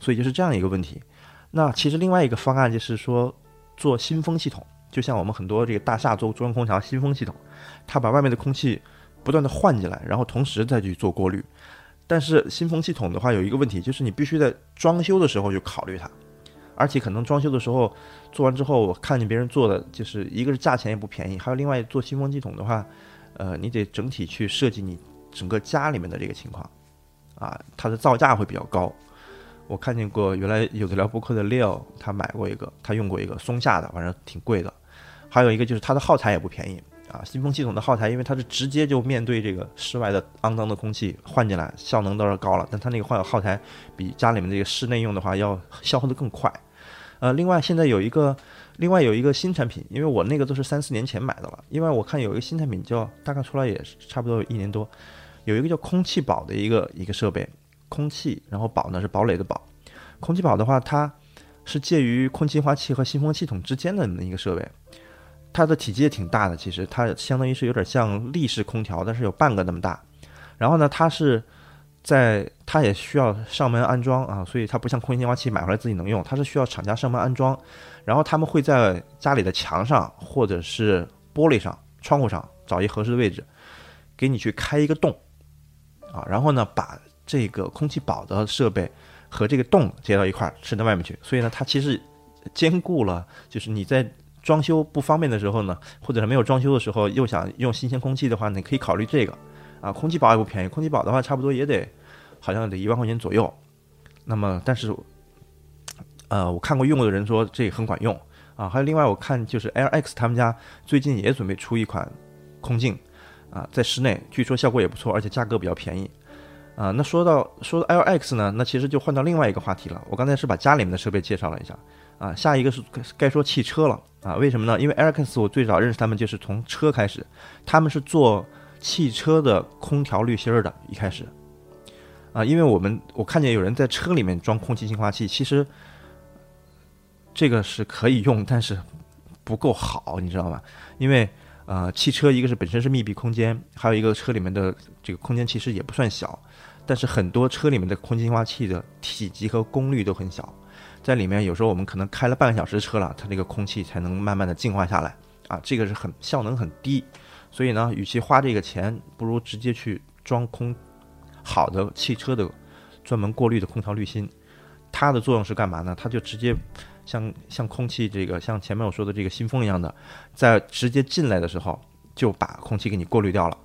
所以就是这样一个问题。那其实另外一个方案就是说，做新风系统，就像我们很多这个大厦做中央空调新风系统，它把外面的空气不断的换进来，然后同时再去做过滤。但是新风系统的话有一个问题，就是你必须在装修的时候就考虑它，而且可能装修的时候做完之后，我看见别人做的，就是一个是价钱也不便宜，还有另外做新风系统的话，呃，你得整体去设计你整个家里面的这个情况，啊，它的造价会比较高。我看见过原来有的聊博客的 Leo，他买过一个，他用过一个松下的，反正挺贵的。还有一个就是它的耗材也不便宜啊，新风系统的耗材，因为它是直接就面对这个室外的肮脏的空气换进来，效能倒是高了，但它那个换耗材比家里面这个室内用的话要消耗的更快。呃，另外现在有一个，另外有一个新产品，因为我那个都是三四年前买的了，因为我看有一个新产品叫大概出来也差不多有一年多，有一个叫空气宝的一个一个设备，空气，然后宝呢是堡垒的堡，空气宝的话它是介于空气净化器和新风系统之间的那么一个设备。它的体积也挺大的，其实它相当于是有点像立式空调，但是有半个那么大。然后呢，它是在它也需要上门安装啊，所以它不像空气净化器买回来自己能用，它是需要厂家上门安装。然后他们会在家里的墙上或者是玻璃上、窗户上找一合适的位置，给你去开一个洞啊，然后呢把这个空气宝的设备和这个洞接到一块儿伸到外面去。所以呢，它其实兼顾了就是你在。装修不方便的时候呢，或者是没有装修的时候，又想用新鲜空气的话，你可以考虑这个，啊，空气宝也不便宜，空气宝的话差不多也得，好像得一万块钱左右。那么，但是，呃，我看过用过的人说这很管用啊。还有另外，我看就是 LX 他们家最近也准备出一款空镜，啊，在室内据说效果也不错，而且价格比较便宜。啊，那说到说到 LX 呢，那其实就换到另外一个话题了。我刚才是把家里面的设备介绍了一下。啊，下一个是该说汽车了啊？为什么呢？因为 Airx 我最早认识他们就是从车开始，他们是做汽车的空调滤芯儿的，一开始啊，因为我们我看见有人在车里面装空气净化器，其实这个是可以用，但是不够好，你知道吗？因为呃，汽车一个是本身是密闭空间，还有一个车里面的这个空间其实也不算小，但是很多车里面的空气净化器的体积和功率都很小。在里面有时候我们可能开了半个小时车了，它这个空气才能慢慢的净化下来啊，这个是很效能很低，所以呢，与其花这个钱，不如直接去装空好的汽车的专门过滤的空调滤芯，它的作用是干嘛呢？它就直接像像空气这个像前面我说的这个新风一样的，在直接进来的时候就把空气给你过滤掉了。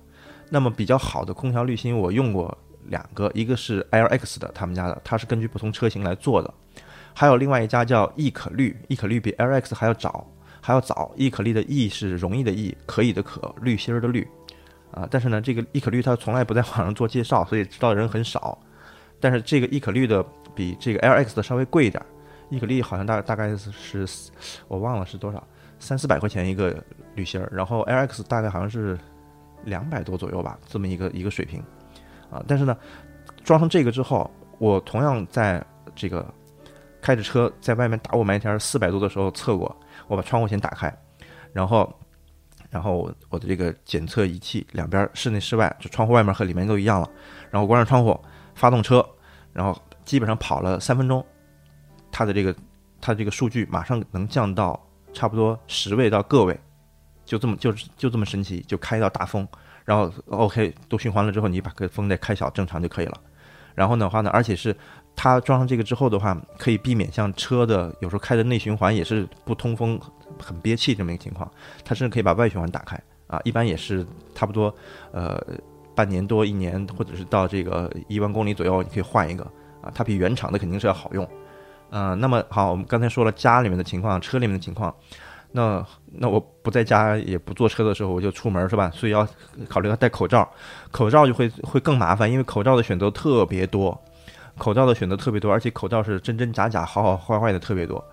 那么比较好的空调滤芯我用过两个，一个是 LX 的他们家的，它是根据不同车型来做的。还有另外一家叫易可滤，易可滤比 LX 还要早，还要早。易可滤的易是容易的易，可以的可，滤芯儿的滤，啊，但是呢，这个易可滤它从来不在网上做介绍，所以知道的人很少。但是这个易可滤的比这个 LX 的稍微贵一点，易可滤好像大大概是我忘了是多少，三四百块钱一个滤芯儿，然后 LX 大概好像是两百多左右吧，这么一个一个水平，啊，但是呢，装上这个之后，我同样在这个。开着车在外面大雾霾天儿四百度的时候测过，我把窗户先打开，然后，然后我的这个检测仪器两边室内室外就窗户外面和里面都一样了，然后关上窗户，发动车，然后基本上跑了三分钟，它的这个它这个数据马上能降到差不多十位到个位，就这么就就这么神奇，就开到大风，然后 OK 都循环了之后，你把个风再开小正常就可以了，然后的话呢，而且是。它装上这个之后的话，可以避免像车的有时候开的内循环也是不通风、很憋气这么一个情况。它甚至可以把外循环打开啊，一般也是差不多呃半年多一年，或者是到这个一万公里左右，你可以换一个啊。它比原厂的肯定是要好用。嗯，那么好，我们刚才说了家里面的情况，车里面的情况，那那我不在家也不坐车的时候，我就出门是吧？所以要考虑到戴口罩，口罩就会会更麻烦，因为口罩的选择特别多。口罩的选择特别多，而且口罩是真真假假、好好坏坏的特别多。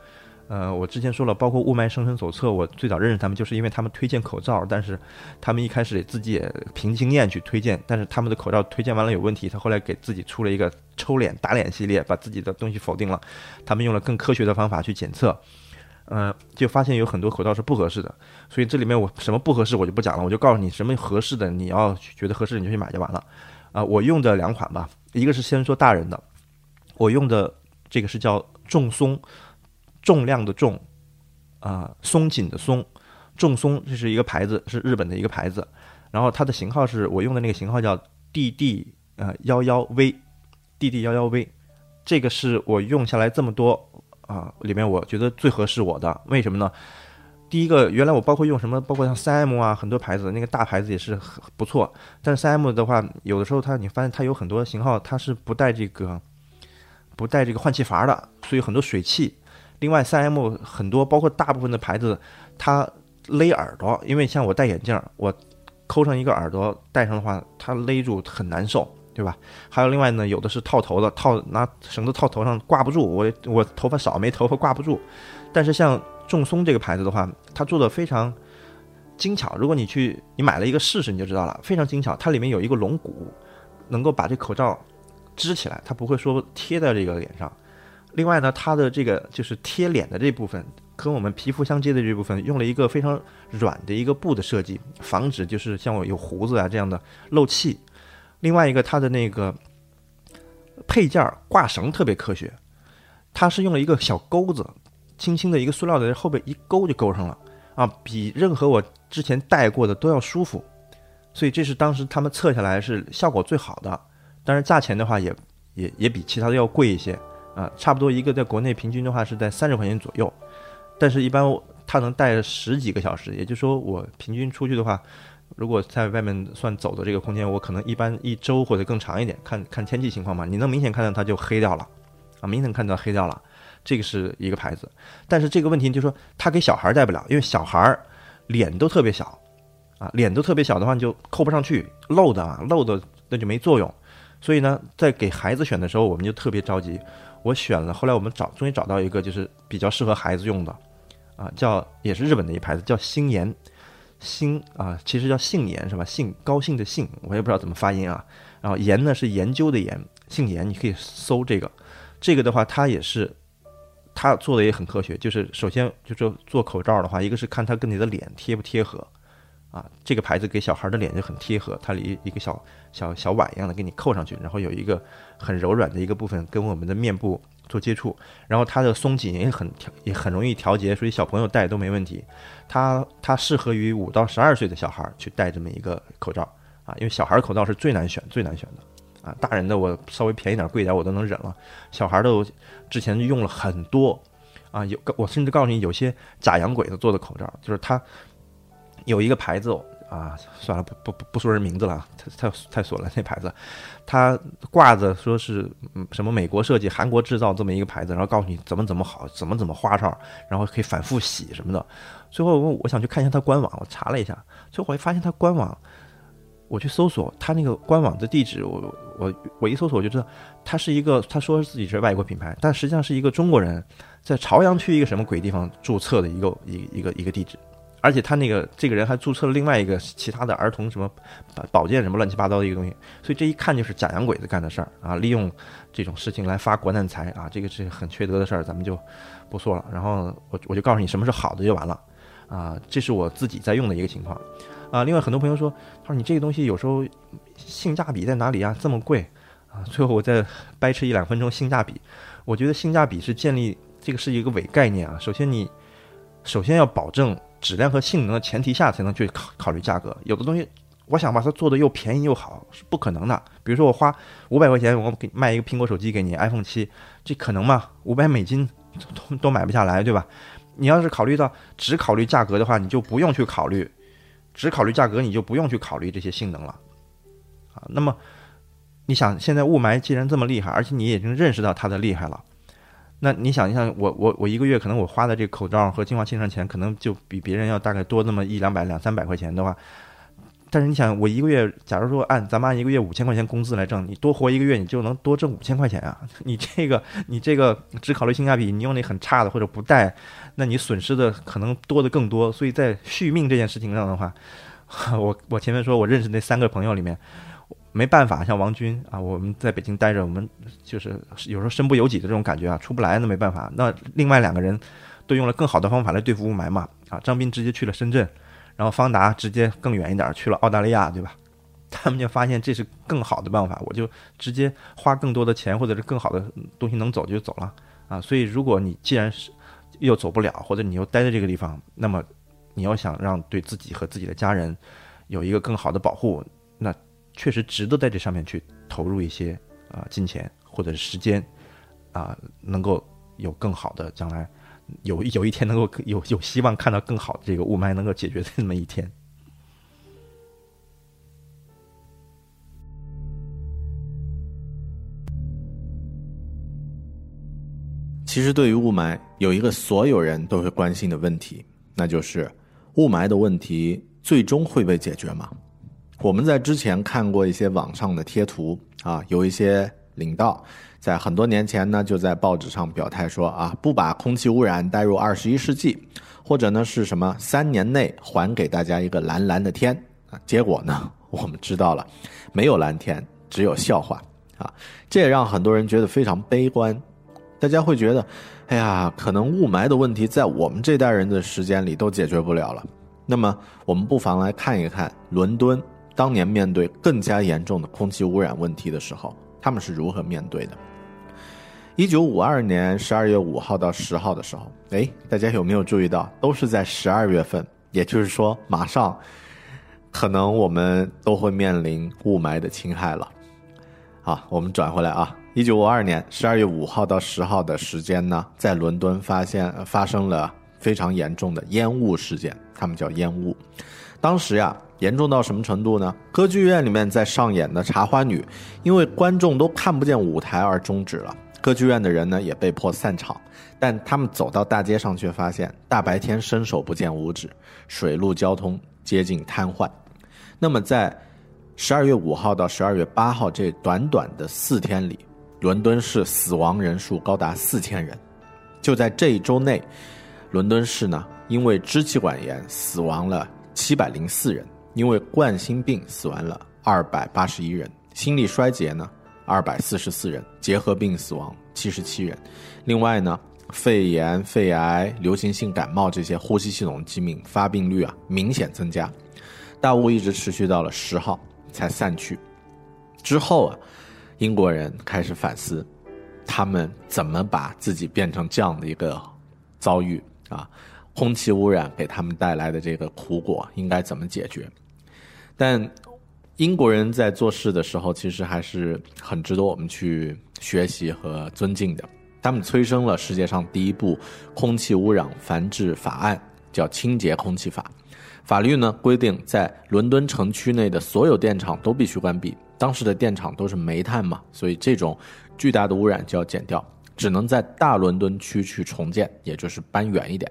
呃，我之前说了，包括雾霾生存手册，我最早认识他们就是因为他们推荐口罩，但是他们一开始自己也凭经验去推荐，但是他们的口罩推荐完了有问题，他后来给自己出了一个抽脸打脸系列，把自己的东西否定了。他们用了更科学的方法去检测，呃，就发现有很多口罩是不合适的。所以这里面我什么不合适我就不讲了，我就告诉你什么合适的，你要觉得合适你就去买就完了。啊，我用的两款吧，一个是先说大人的。我用的这个是叫重松，重量的重，啊，松紧的松，重松，这是一个牌子，是日本的一个牌子。然后它的型号是我用的那个型号叫 DD 呃幺幺 V，DD 幺幺 V，这个是我用下来这么多啊，里面我觉得最合适我的，为什么呢？第一个，原来我包括用什么，包括像三 M 啊，很多牌子，那个大牌子也是很不错。但是三 M 的话，有的时候它你发现它有很多型号它是不带这个不带这个换气阀的，所以很多水汽。另外，三 M 很多包括大部分的牌子，它勒耳朵，因为像我戴眼镜，我抠上一个耳朵戴上的话，它勒住很难受，对吧？还有另外呢，有的是套头的，套拿绳子套头上挂不住，我我头发少没头发挂不住。但是像众松这个牌子的话，它做的非常精巧。如果你去你买了一个试试，你就知道了，非常精巧。它里面有一个龙骨，能够把这口罩支起来，它不会说贴在这个脸上。另外呢，它的这个就是贴脸的这部分，跟我们皮肤相接的这部分，用了一个非常软的一个布的设计，防止就是像我有胡子啊这样的漏气。另外一个，它的那个配件挂绳特别科学，它是用了一个小钩子。轻轻的一个塑料的后背一勾就勾上了啊，比任何我之前戴过的都要舒服，所以这是当时他们测下来是效果最好的。当然价钱的话也也也比其他的要贵一些啊，差不多一个在国内平均的话是在三十块钱左右，但是一般它能带十几个小时，也就是说我平均出去的话，如果在外面算走的这个空间，我可能一般一周或者更长一点，看看天气情况嘛，你能明显看到它就黑掉了啊，明显看到黑掉了。这个是一个牌子，但是这个问题就是说，它给小孩戴不了，因为小孩脸都特别小，啊，脸都特别小的话，你就扣不上去，漏的啊，漏的那就没作用。所以呢，在给孩子选的时候，我们就特别着急。我选了，后来我们找，终于找到一个就是比较适合孩子用的，啊，叫也是日本的一牌子，叫星颜，星啊，其实叫杏颜是吧？兴高兴的兴，我也不知道怎么发音啊。然后研呢是研究的研，杏颜，你可以搜这个，这个的话它也是。它做的也很科学，就是首先就是做口罩的话，一个是看它跟你的脸贴不贴合，啊，这个牌子给小孩的脸就很贴合，它里一个小小小碗一样的给你扣上去，然后有一个很柔软的一个部分跟我们的面部做接触，然后它的松紧也很调也很容易调节，所以小朋友戴都没问题。它它适合于五到十二岁的小孩去戴这么一个口罩啊，因为小孩口罩是最难选最难选的。啊，大人的我稍微便宜点、贵点我都能忍了，小孩的我之前用了很多，啊，有我甚至告诉你，有些假洋鬼子做的口罩，就是他有一个牌子啊，算了，不不不不说人名字了，太太太损了那牌子，它挂着说是什么美国设计、韩国制造这么一个牌子，然后告诉你怎么怎么好，怎么怎么花哨，然后可以反复洗什么的。最后我我想去看一下他官网，我查了一下，最后我发现他官网。我去搜索他那个官网的地址，我我我一搜索我就知道，他是一个他说自己是外国品牌，但实际上是一个中国人，在朝阳区一个什么鬼地方注册的一个一一个一个地址，而且他那个这个人还注册了另外一个其他的儿童什么保健什么乱七八糟的一个东西，所以这一看就是假洋鬼子干的事儿啊，利用这种事情来发国难财啊，这个是很缺德的事儿，咱们就不说了。然后我我就告诉你什么是好的就完了啊，这是我自己在用的一个情况。啊，另外很多朋友说，他说你这个东西有时候性价比在哪里啊？这么贵啊！最后我再掰扯一两分钟性价比。我觉得性价比是建立这个是一个伪概念啊。首先你首先要保证质量和性能的前提下才能去考考虑价格。有的东西我想把它做的又便宜又好是不可能的。比如说我花五百块钱我给卖一个苹果手机给你 iPhone 七，这可能吗？五百美金都都买不下来，对吧？你要是考虑到只考虑价格的话，你就不用去考虑。只考虑价格，你就不用去考虑这些性能了，啊，那么你想，现在雾霾既然这么厉害，而且你已经认识到它的厉害了，那你想一想，我我我一个月可能我花的这个口罩和净化器上钱，可能就比别人要大概多那么一两百两三百块钱的话。但是你想，我一个月，假如说按咱们按一个月五千块钱工资来挣，你多活一个月，你就能多挣五千块钱啊！你这个，你这个只考虑性价比，你用那很差的或者不带，那你损失的可能多的更多。所以在续命这件事情上的话，我我前面说我认识那三个朋友里面，没办法，像王军啊，我们在北京待着，我们就是有时候身不由己的这种感觉啊，出不来那没办法。那另外两个人都用了更好的方法来对付雾霾嘛，啊，张斌直接去了深圳。然后方达直接更远一点去了澳大利亚，对吧？他们就发现这是更好的办法，我就直接花更多的钱，或者是更好的东西能走就走了啊。所以如果你既然是又走不了，或者你又待在这个地方，那么你要想让对自己和自己的家人有一个更好的保护，确实值得在这上面去投入一些啊金钱或者是时间啊，能够有更好的将来，有有一天能够有有希望看到更好的这个雾霾能够解决的那么一天。其实，对于雾霾，有一个所有人都会关心的问题，那就是雾霾的问题最终会被解决吗？我们在之前看过一些网上的贴图啊，有一些领导在很多年前呢，就在报纸上表态说啊，不把空气污染带入二十一世纪，或者呢是什么三年内还给大家一个蓝蓝的天啊。结果呢，我们知道了，没有蓝天，只有笑话啊。这也让很多人觉得非常悲观。大家会觉得，哎呀，可能雾霾的问题在我们这代人的时间里都解决不了了。那么，我们不妨来看一看伦敦当年面对更加严重的空气污染问题的时候，他们是如何面对的。一九五二年十二月五号到十号的时候，哎，大家有没有注意到，都是在十二月份，也就是说，马上可能我们都会面临雾霾的侵害了。好，我们转回来啊。一九五二年十二月五号到十号的时间呢，在伦敦发现发生了非常严重的烟雾事件，他们叫烟雾。当时呀，严重到什么程度呢？歌剧院里面在上演的《茶花女》，因为观众都看不见舞台而终止了，歌剧院的人呢也被迫散场。但他们走到大街上，却发现大白天伸手不见五指，水陆交通接近瘫痪。那么在十二月五号到十二月八号这短短的四天里，伦敦市死亡人数高达四千人，就在这一周内，伦敦市呢因为支气管炎死亡了七百零四人，因为冠心病死亡了二百八十一人，心力衰竭呢二百四十四人，结核病死亡七十七人，另外呢肺炎、肺癌、流行性感冒这些呼吸系统疾病发病率啊明显增加，大雾一直持续到了十号才散去，之后啊。英国人开始反思，他们怎么把自己变成这样的一个遭遇啊？空气污染给他们带来的这个苦果应该怎么解决？但英国人在做事的时候，其实还是很值得我们去学习和尊敬的。他们催生了世界上第一部空气污染防治法案，叫《清洁空气法》。法律呢规定，在伦敦城区内的所有电厂都必须关闭。当时的电厂都是煤炭嘛，所以这种巨大的污染就要减掉，只能在大伦敦区去重建，也就是搬远一点。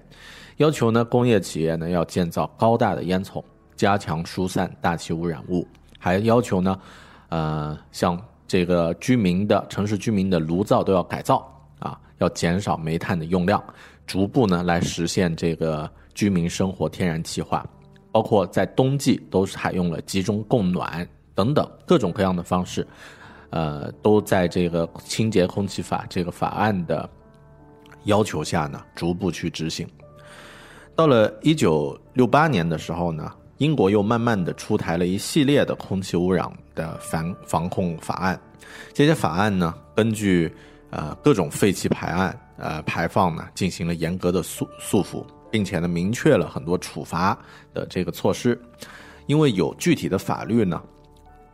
要求呢，工业企业呢要建造高大的烟囱，加强疏散大气污染物，还要求呢，呃，像这个居民的城市居民的炉灶都要改造啊，要减少煤炭的用量，逐步呢来实现这个居民生活天然气化，包括在冬季都是采用了集中供暖。等等各种各样的方式，呃，都在这个清洁空气法这个法案的要求下呢，逐步去执行。到了一九六八年的时候呢，英国又慢慢的出台了一系列的空气污染的防防控法案。这些法案呢，根据呃各种废气排案呃排放呢，进行了严格的束束缚，并且呢，明确了很多处罚的这个措施。因为有具体的法律呢。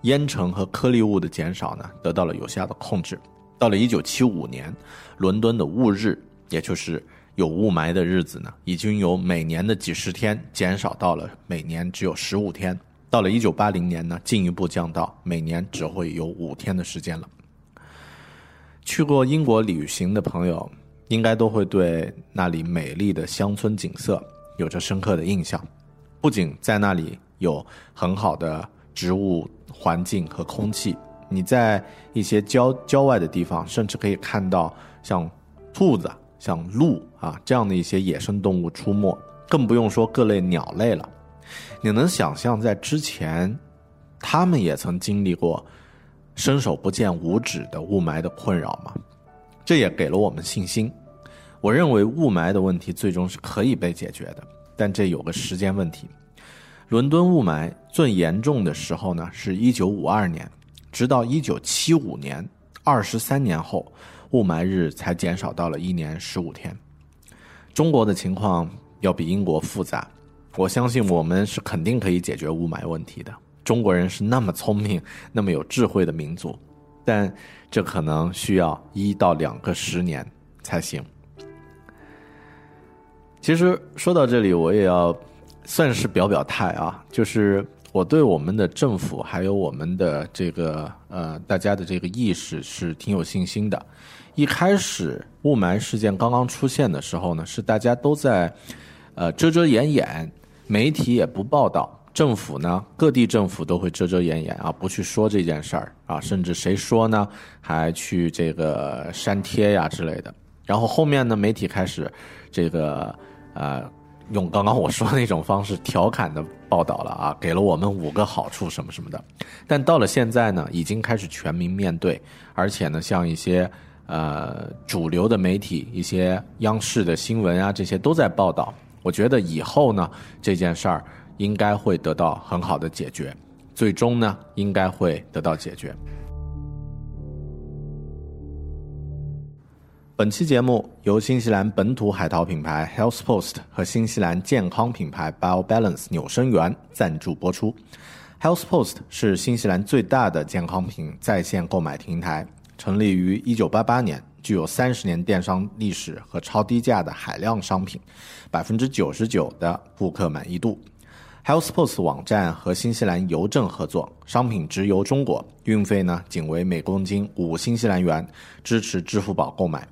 烟尘和颗粒物的减少呢，得到了有效的控制。到了一九七五年，伦敦的雾日，也就是有雾霾的日子呢，已经由每年的几十天减少到了每年只有十五天。到了一九八零年呢，进一步降到每年只会有五天的时间了。去过英国旅行的朋友，应该都会对那里美丽的乡村景色有着深刻的印象。不仅在那里有很好的植物。环境和空气，你在一些郊郊外的地方，甚至可以看到像兔子、像鹿啊这样的一些野生动物出没，更不用说各类鸟类了。你能想象在之前，他们也曾经历过伸手不见五指的雾霾的困扰吗？这也给了我们信心。我认为雾霾的问题最终是可以被解决的，但这有个时间问题。伦敦雾霾最严重的时候呢，是一九五二年，直到一九七五年，二十三年后，雾霾日才减少到了一年十五天。中国的情况要比英国复杂，我相信我们是肯定可以解决雾霾问题的。中国人是那么聪明、那么有智慧的民族，但这可能需要一到两个十年才行。其实说到这里，我也要算是表表态啊，就是我对我们的政府还有我们的这个呃大家的这个意识是挺有信心的。一开始雾霾事件刚刚出现的时候呢，是大家都在呃遮遮掩掩，媒体也不报道，政府呢各地政府都会遮遮掩掩啊，不去说这件事儿啊，甚至谁说呢，还去这个删帖呀之类的。然后后面呢，媒体开始这个呃用刚刚我说的那种方式调侃的报道了啊，给了我们五个好处什么什么的。但到了现在呢，已经开始全民面对，而且呢，像一些呃主流的媒体、一些央视的新闻啊，这些都在报道。我觉得以后呢，这件事儿应该会得到很好的解决，最终呢，应该会得到解决。本期节目由新西兰本土海淘品牌 Health Post 和新西兰健康品牌 BioBalance 纽生源赞助播出。Health Post 是新西兰最大的健康品在线购买平台，成立于1988年，具有三十年电商历史和超低价的海量商品，百分之九十九的顾客满意度。Health Post 网站和新西兰邮政合作，商品直邮中国，运费呢仅为每公斤五新西兰元，支持支付宝购买。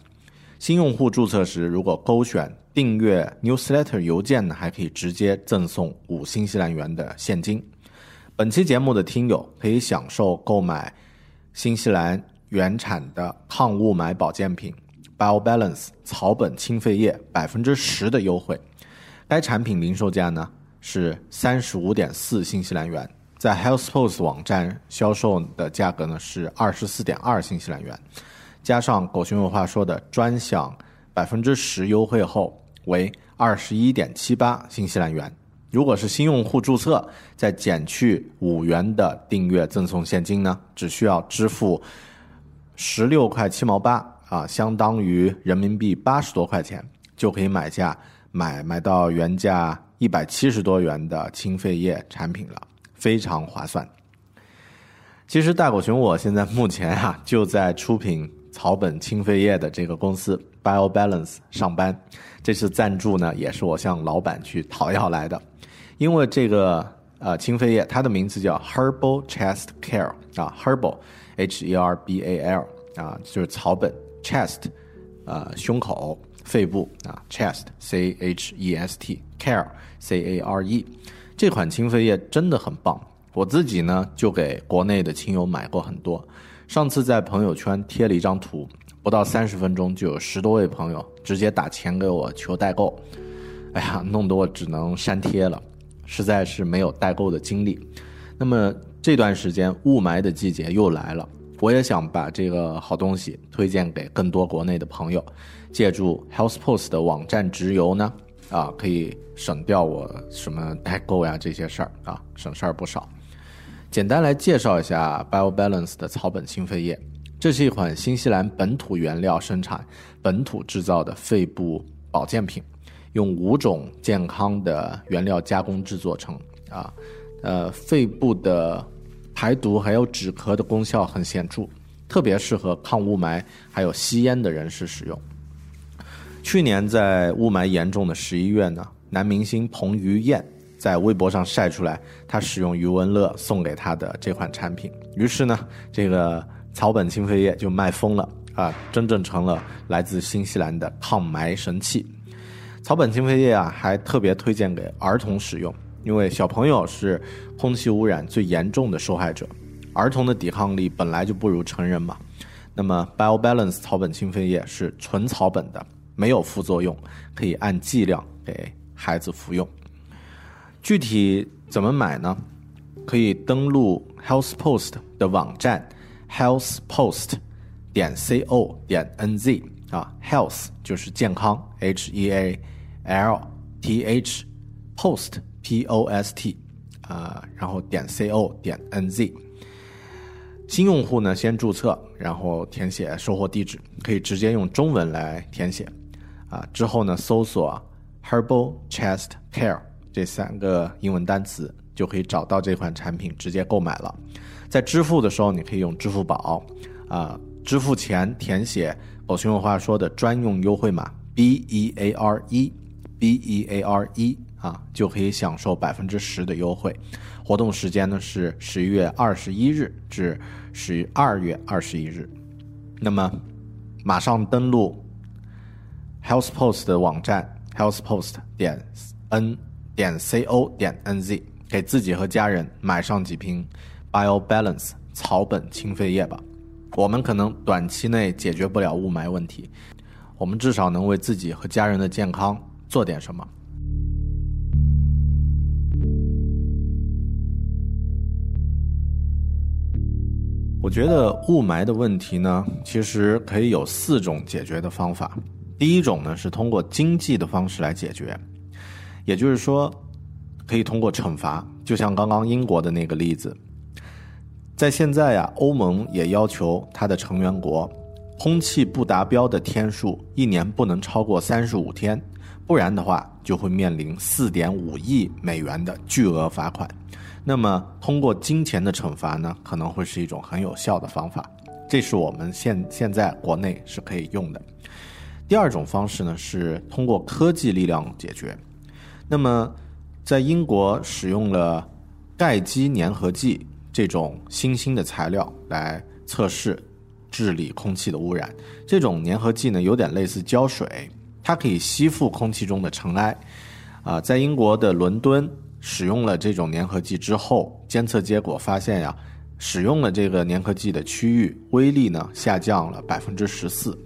新用户注册时，如果勾选订阅 newsletter 邮件呢，还可以直接赠送五新西兰元的现金。本期节目的听友可以享受购买新西兰原产的抗雾霾保健品 BioBalance 草本清肺液百分之十的优惠。该产品零售价呢是三十五点四新西兰元，在 HealthPost 网站销售的价格呢是二十四点二新西兰元。加上狗熊有话说的专享百分之十优惠后为二十一点七八新西兰元。如果是新用户注册，再减去五元的订阅赠送现金呢，只需要支付十六块七毛八啊，相当于人民币八十多块钱，就可以买下买买到原价一百七十多元的清肺液产品了，非常划算。其实大狗熊我现在目前啊就在出品。草本清肺液的这个公司 BioBalance 上班，这次赞助呢也是我向老板去讨要来的，因为这个呃清肺液它的名字叫 Herbal Chest Care 啊，Herbal H E R B A L 啊就是草本 Chest 呃胸口肺部啊 Chest C H E S T Care C A R E 这款清肺液真的很棒，我自己呢就给国内的亲友买过很多。上次在朋友圈贴了一张图，不到三十分钟就有十多位朋友直接打钱给我求代购，哎呀，弄得我只能删贴了，实在是没有代购的精力。那么这段时间雾霾的季节又来了，我也想把这个好东西推荐给更多国内的朋友，借助 Health Post 的网站直邮呢，啊，可以省掉我什么代购呀这些事儿啊，省事儿不少。简单来介绍一下 BioBalance 的草本清肺液，这是一款新西兰本土原料生产、本土制造的肺部保健品，用五种健康的原料加工制作成啊，呃，肺部的排毒还有止咳的功效很显著，特别适合抗雾霾还有吸烟的人士使用。去年在雾霾严重的十一月呢，男明星彭于晏。在微博上晒出来，他使用余文乐送给他的这款产品，于是呢，这个草本清肺液就卖疯了啊，真正成了来自新西兰的抗霾神器。草本清肺液啊，还特别推荐给儿童使用，因为小朋友是空气污染最严重的受害者，儿童的抵抗力本来就不如成人嘛。那么，BioBalance 草本清肺液是纯草本的，没有副作用，可以按剂量给孩子服用。具体怎么买呢？可以登录 Health Post 的网站 health post 点 c o 点 n z 啊，health 就是健康，h e a l t h post p o s t 啊，然后点 c o 点 n z。新用户呢，先注册，然后填写收货地址，可以直接用中文来填写啊。之后呢，搜索 Herbal Chest Care。这三个英文单词就可以找到这款产品，直接购买了。在支付的时候，你可以用支付宝，啊，支付前填写“狗熊有话说”的专用优惠码 B E A R E B E A R E 啊，就可以享受百分之十的优惠。活动时间呢是十一月二十一日至十二月二十一日。那么，马上登录 HealthPost 的网站 healthpost 点 n 点 c o 点 n z，给自己和家人买上几瓶 BioBalance 草本清肺液吧。我们可能短期内解决不了雾霾问题，我们至少能为自己和家人的健康做点什么。我觉得雾霾的问题呢，其实可以有四种解决的方法。第一种呢是通过经济的方式来解决，也就是说，可以通过惩罚，就像刚刚英国的那个例子。在现在呀，欧盟也要求它的成员国，空气不达标的天数一年不能超过三十五天，不然的话就会面临四点五亿美元的巨额罚款。那么，通过金钱的惩罚呢，可能会是一种很有效的方法。这是我们现现在国内是可以用的。第二种方式呢，是通过科技力量解决。那么，在英国使用了钙基粘合剂这种新兴的材料来测试治理空气的污染。这种粘合剂呢，有点类似胶水，它可以吸附空气中的尘埃。啊，在英国的伦敦。使用了这种粘合剂之后，监测结果发现呀，使用了这个粘合剂的区域威力呢下降了百分之十四。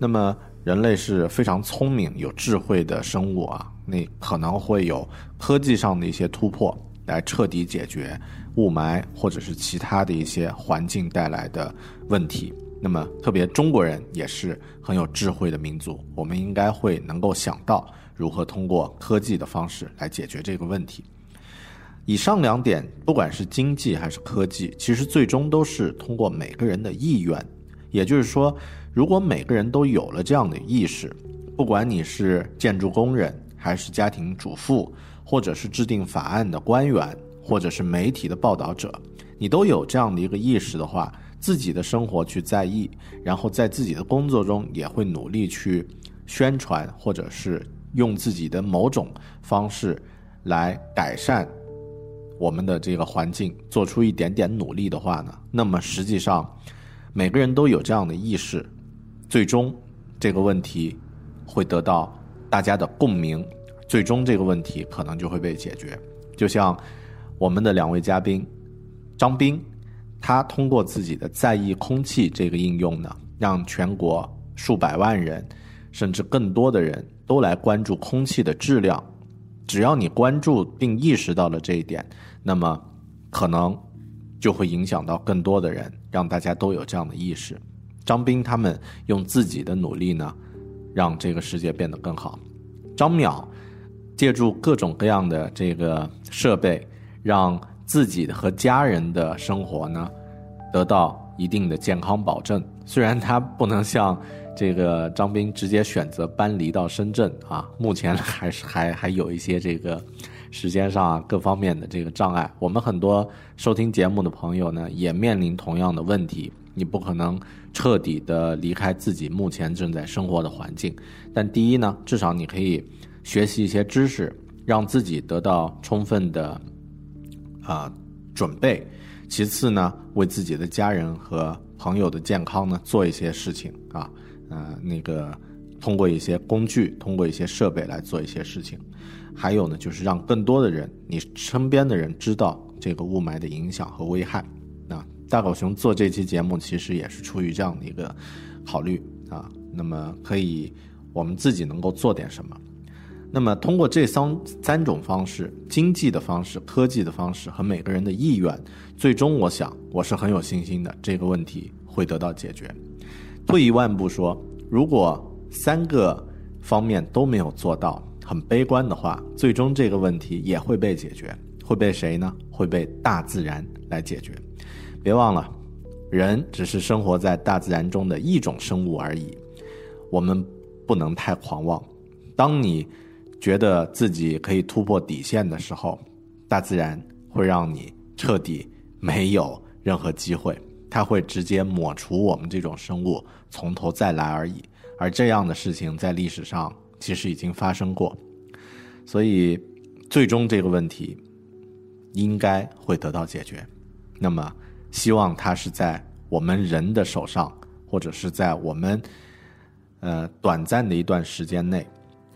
那么人类是非常聪明、有智慧的生物啊，那可能会有科技上的一些突破，来彻底解决雾霾或者是其他的一些环境带来的问题。那么特别中国人也是很有智慧的民族，我们应该会能够想到如何通过科技的方式来解决这个问题。以上两点，不管是经济还是科技，其实最终都是通过每个人的意愿。也就是说，如果每个人都有了这样的意识，不管你是建筑工人，还是家庭主妇，或者是制定法案的官员，或者是媒体的报道者，你都有这样的一个意识的话，自己的生活去在意，然后在自己的工作中也会努力去宣传，或者是用自己的某种方式来改善。我们的这个环境做出一点点努力的话呢，那么实际上每个人都有这样的意识，最终这个问题会得到大家的共鸣，最终这个问题可能就会被解决。就像我们的两位嘉宾张斌，他通过自己的在意空气这个应用呢，让全国数百万人甚至更多的人都来关注空气的质量。只要你关注并意识到了这一点。那么，可能就会影响到更多的人，让大家都有这样的意识。张斌他们用自己的努力呢，让这个世界变得更好。张淼借助各种各样的这个设备，让自己和家人的生活呢得到一定的健康保证。虽然他不能像这个张斌直接选择搬离到深圳啊，目前 还是还还有一些这个。时间上各方面的这个障碍，我们很多收听节目的朋友呢，也面临同样的问题。你不可能彻底的离开自己目前正在生活的环境，但第一呢，至少你可以学习一些知识，让自己得到充分的啊准备。其次呢，为自己的家人和朋友的健康呢做一些事情啊，呃，那个通过一些工具，通过一些设备来做一些事情。还有呢，就是让更多的人，你身边的人知道这个雾霾的影响和危害。那大狗熊做这期节目，其实也是出于这样的一个考虑啊。那么可以，我们自己能够做点什么？那么通过这三三种方式，经济的方式、科技的方式和每个人的意愿，最终我想我是很有信心的，这个问题会得到解决。退一万步说，如果三个方面都没有做到，很悲观的话，最终这个问题也会被解决，会被谁呢？会被大自然来解决。别忘了，人只是生活在大自然中的一种生物而已。我们不能太狂妄。当你觉得自己可以突破底线的时候，大自然会让你彻底没有任何机会，它会直接抹除我们这种生物，从头再来而已。而这样的事情在历史上。其实已经发生过，所以最终这个问题应该会得到解决。那么，希望它是在我们人的手上，或者是在我们呃短暂的一段时间内，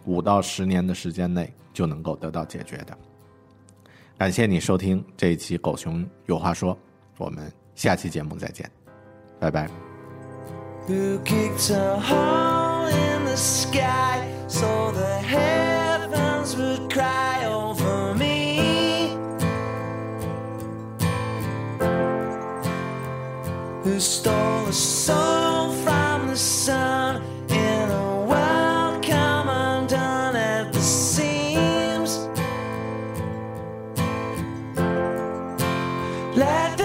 五到十年的时间内就能够得到解决的。感谢你收听这一期《狗熊有话说》，我们下期节目再见，拜拜。 Who kicked a hole in the sky so the heavens would cry over me? Who stole the soul from the sun in a world come undone at the seams? Let there